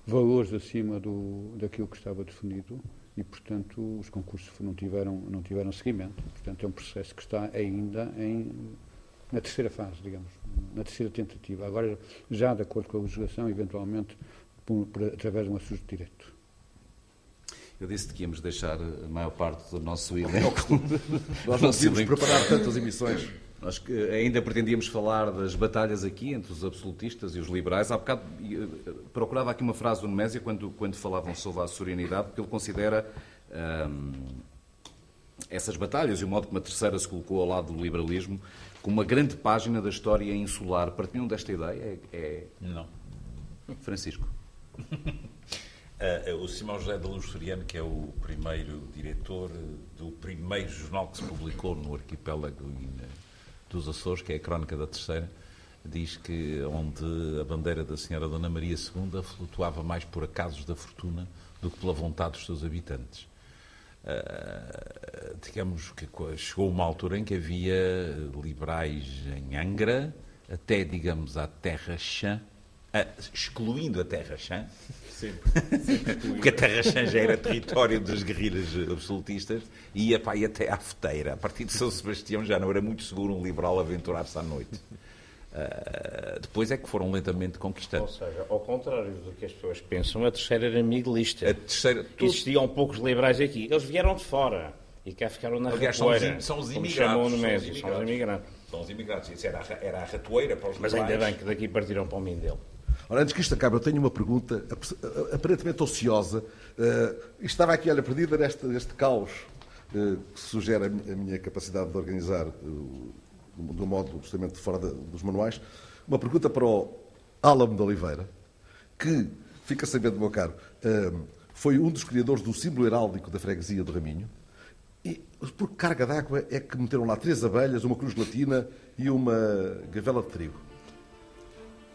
valores acima do, daquilo que estava definido e, portanto, os concursos não tiveram, não tiveram seguimento. Portanto, é um processo que está ainda em, na terceira fase, digamos, na terceira tentativa. Agora, já de acordo com a legislação, eventualmente, por, por, através de um assunto de direito. Eu disse que íamos deixar a maior parte do nosso elenco. Nós não tínhamos preparar tantas emissões. Nós que ainda pretendíamos falar das batalhas aqui entre os absolutistas e os liberais. Há bocado eh, procurava aqui uma frase do Nemésia quando, quando falavam sobre a soberanidade, porque ele considera hum, essas batalhas e o modo como a terceira se colocou ao lado do liberalismo como uma grande página da história insular. Partilham desta ideia? É, é... Não. Francisco. Uh, o Simão José da Luz Soriano, que é o primeiro diretor do primeiro jornal que se publicou no arquipélago dos Açores, que é a Crónica da Terceira, diz que onde a bandeira da Senhora Dona Maria II flutuava mais por acasos da fortuna do que pela vontade dos seus habitantes. Uh, digamos que chegou uma altura em que havia liberais em Angra, até, digamos, à Terra Chã, uh, excluindo a Terra Chã, Sempre. Sempre Porque a Terra Chã já era território das guerrilhas absolutistas e ia para aí até à feteira. A partir de São Sebastião já não era muito seguro um liberal aventurar-se à noite. Uh, depois é que foram lentamente conquistando. Ou seja, ao contrário do que as pessoas pensam, a terceira era miguelista. A terceira... Existiam poucos liberais aqui. Eles vieram de fora e cá ficaram na Aliás, ratoeira. São os, imigrantes. Chamam no Médio, são os imigrantes. São os imigrantes. Isso era, era a ratoeira para os Mas liberais. ainda bem que daqui partiram para o Mindelo. Ora, antes que isto acabe, eu tenho uma pergunta aparentemente ociosa. Uh, estava aqui, olha, perdida neste, neste caos uh, que sugere a minha capacidade de organizar uh, de um modo justamente fora dos manuais. Uma pergunta para o Álamo de Oliveira, que, fica sabendo, meu caro, foi um dos criadores do símbolo heráldico da freguesia do Raminho. E por carga d'água é que meteram lá três abelhas, uma cruz latina e uma gavela de trigo.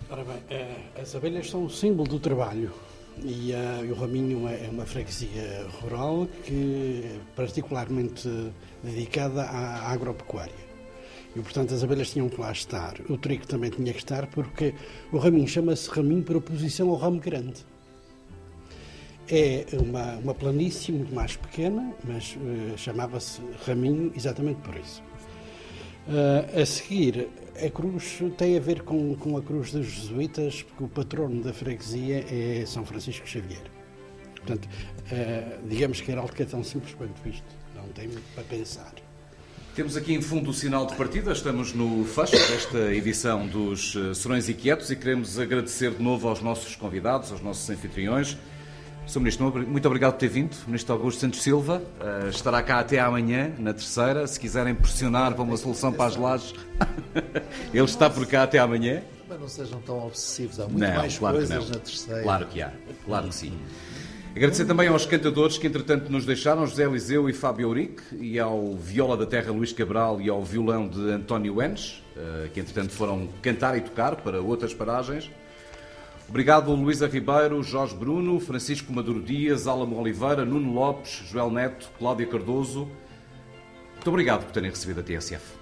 Ora bem, eh, as abelhas são o símbolo do trabalho e, uh, o Raminho é, é uma freguesia rural que é particularmente dedicada à agropecuária. E, portanto, as abelhas tinham que lá estar. O trigo também tinha que estar porque o Raminho chama-se Raminho por oposição ao ramo grande. É uma, uma planície muito mais pequena, mas uh, chamava-se Raminho exatamente por isso. Uh, a seguir, a cruz tem a ver com, com a cruz dos jesuítas, porque o patrono da freguesia é São Francisco Xavier. Portanto, uh, digamos que a heráldica é tão simples quanto isto, não tem muito para pensar. Temos aqui em fundo o sinal de partida, estamos no fecho desta edição dos eh, Serões Inquietos e queremos agradecer de novo aos nossos convidados, aos nossos anfitriões, Sr. Ministro, muito obrigado por ter vindo. Ministro Augusto Santos Silva uh, estará cá até amanhã, na terceira. Se quiserem pressionar para uma solução para as lajes, ele está por cá até amanhã. Mas não sejam tão obsessivos, há muito não, mais claro coisas na terceira. Claro que há, claro que sim. Agradecer também aos cantadores que, entretanto, nos deixaram, José Eliseu e Fábio Eurique, e ao Viola da Terra Luís Cabral e ao violão de António Enes, uh, que, entretanto, foram cantar e tocar para outras paragens. Obrigado Luísa Ribeiro, Jorge Bruno, Francisco Maduro Dias, Álamo Oliveira, Nuno Lopes, Joel Neto, Cláudia Cardoso. Muito obrigado por terem recebido a TSF.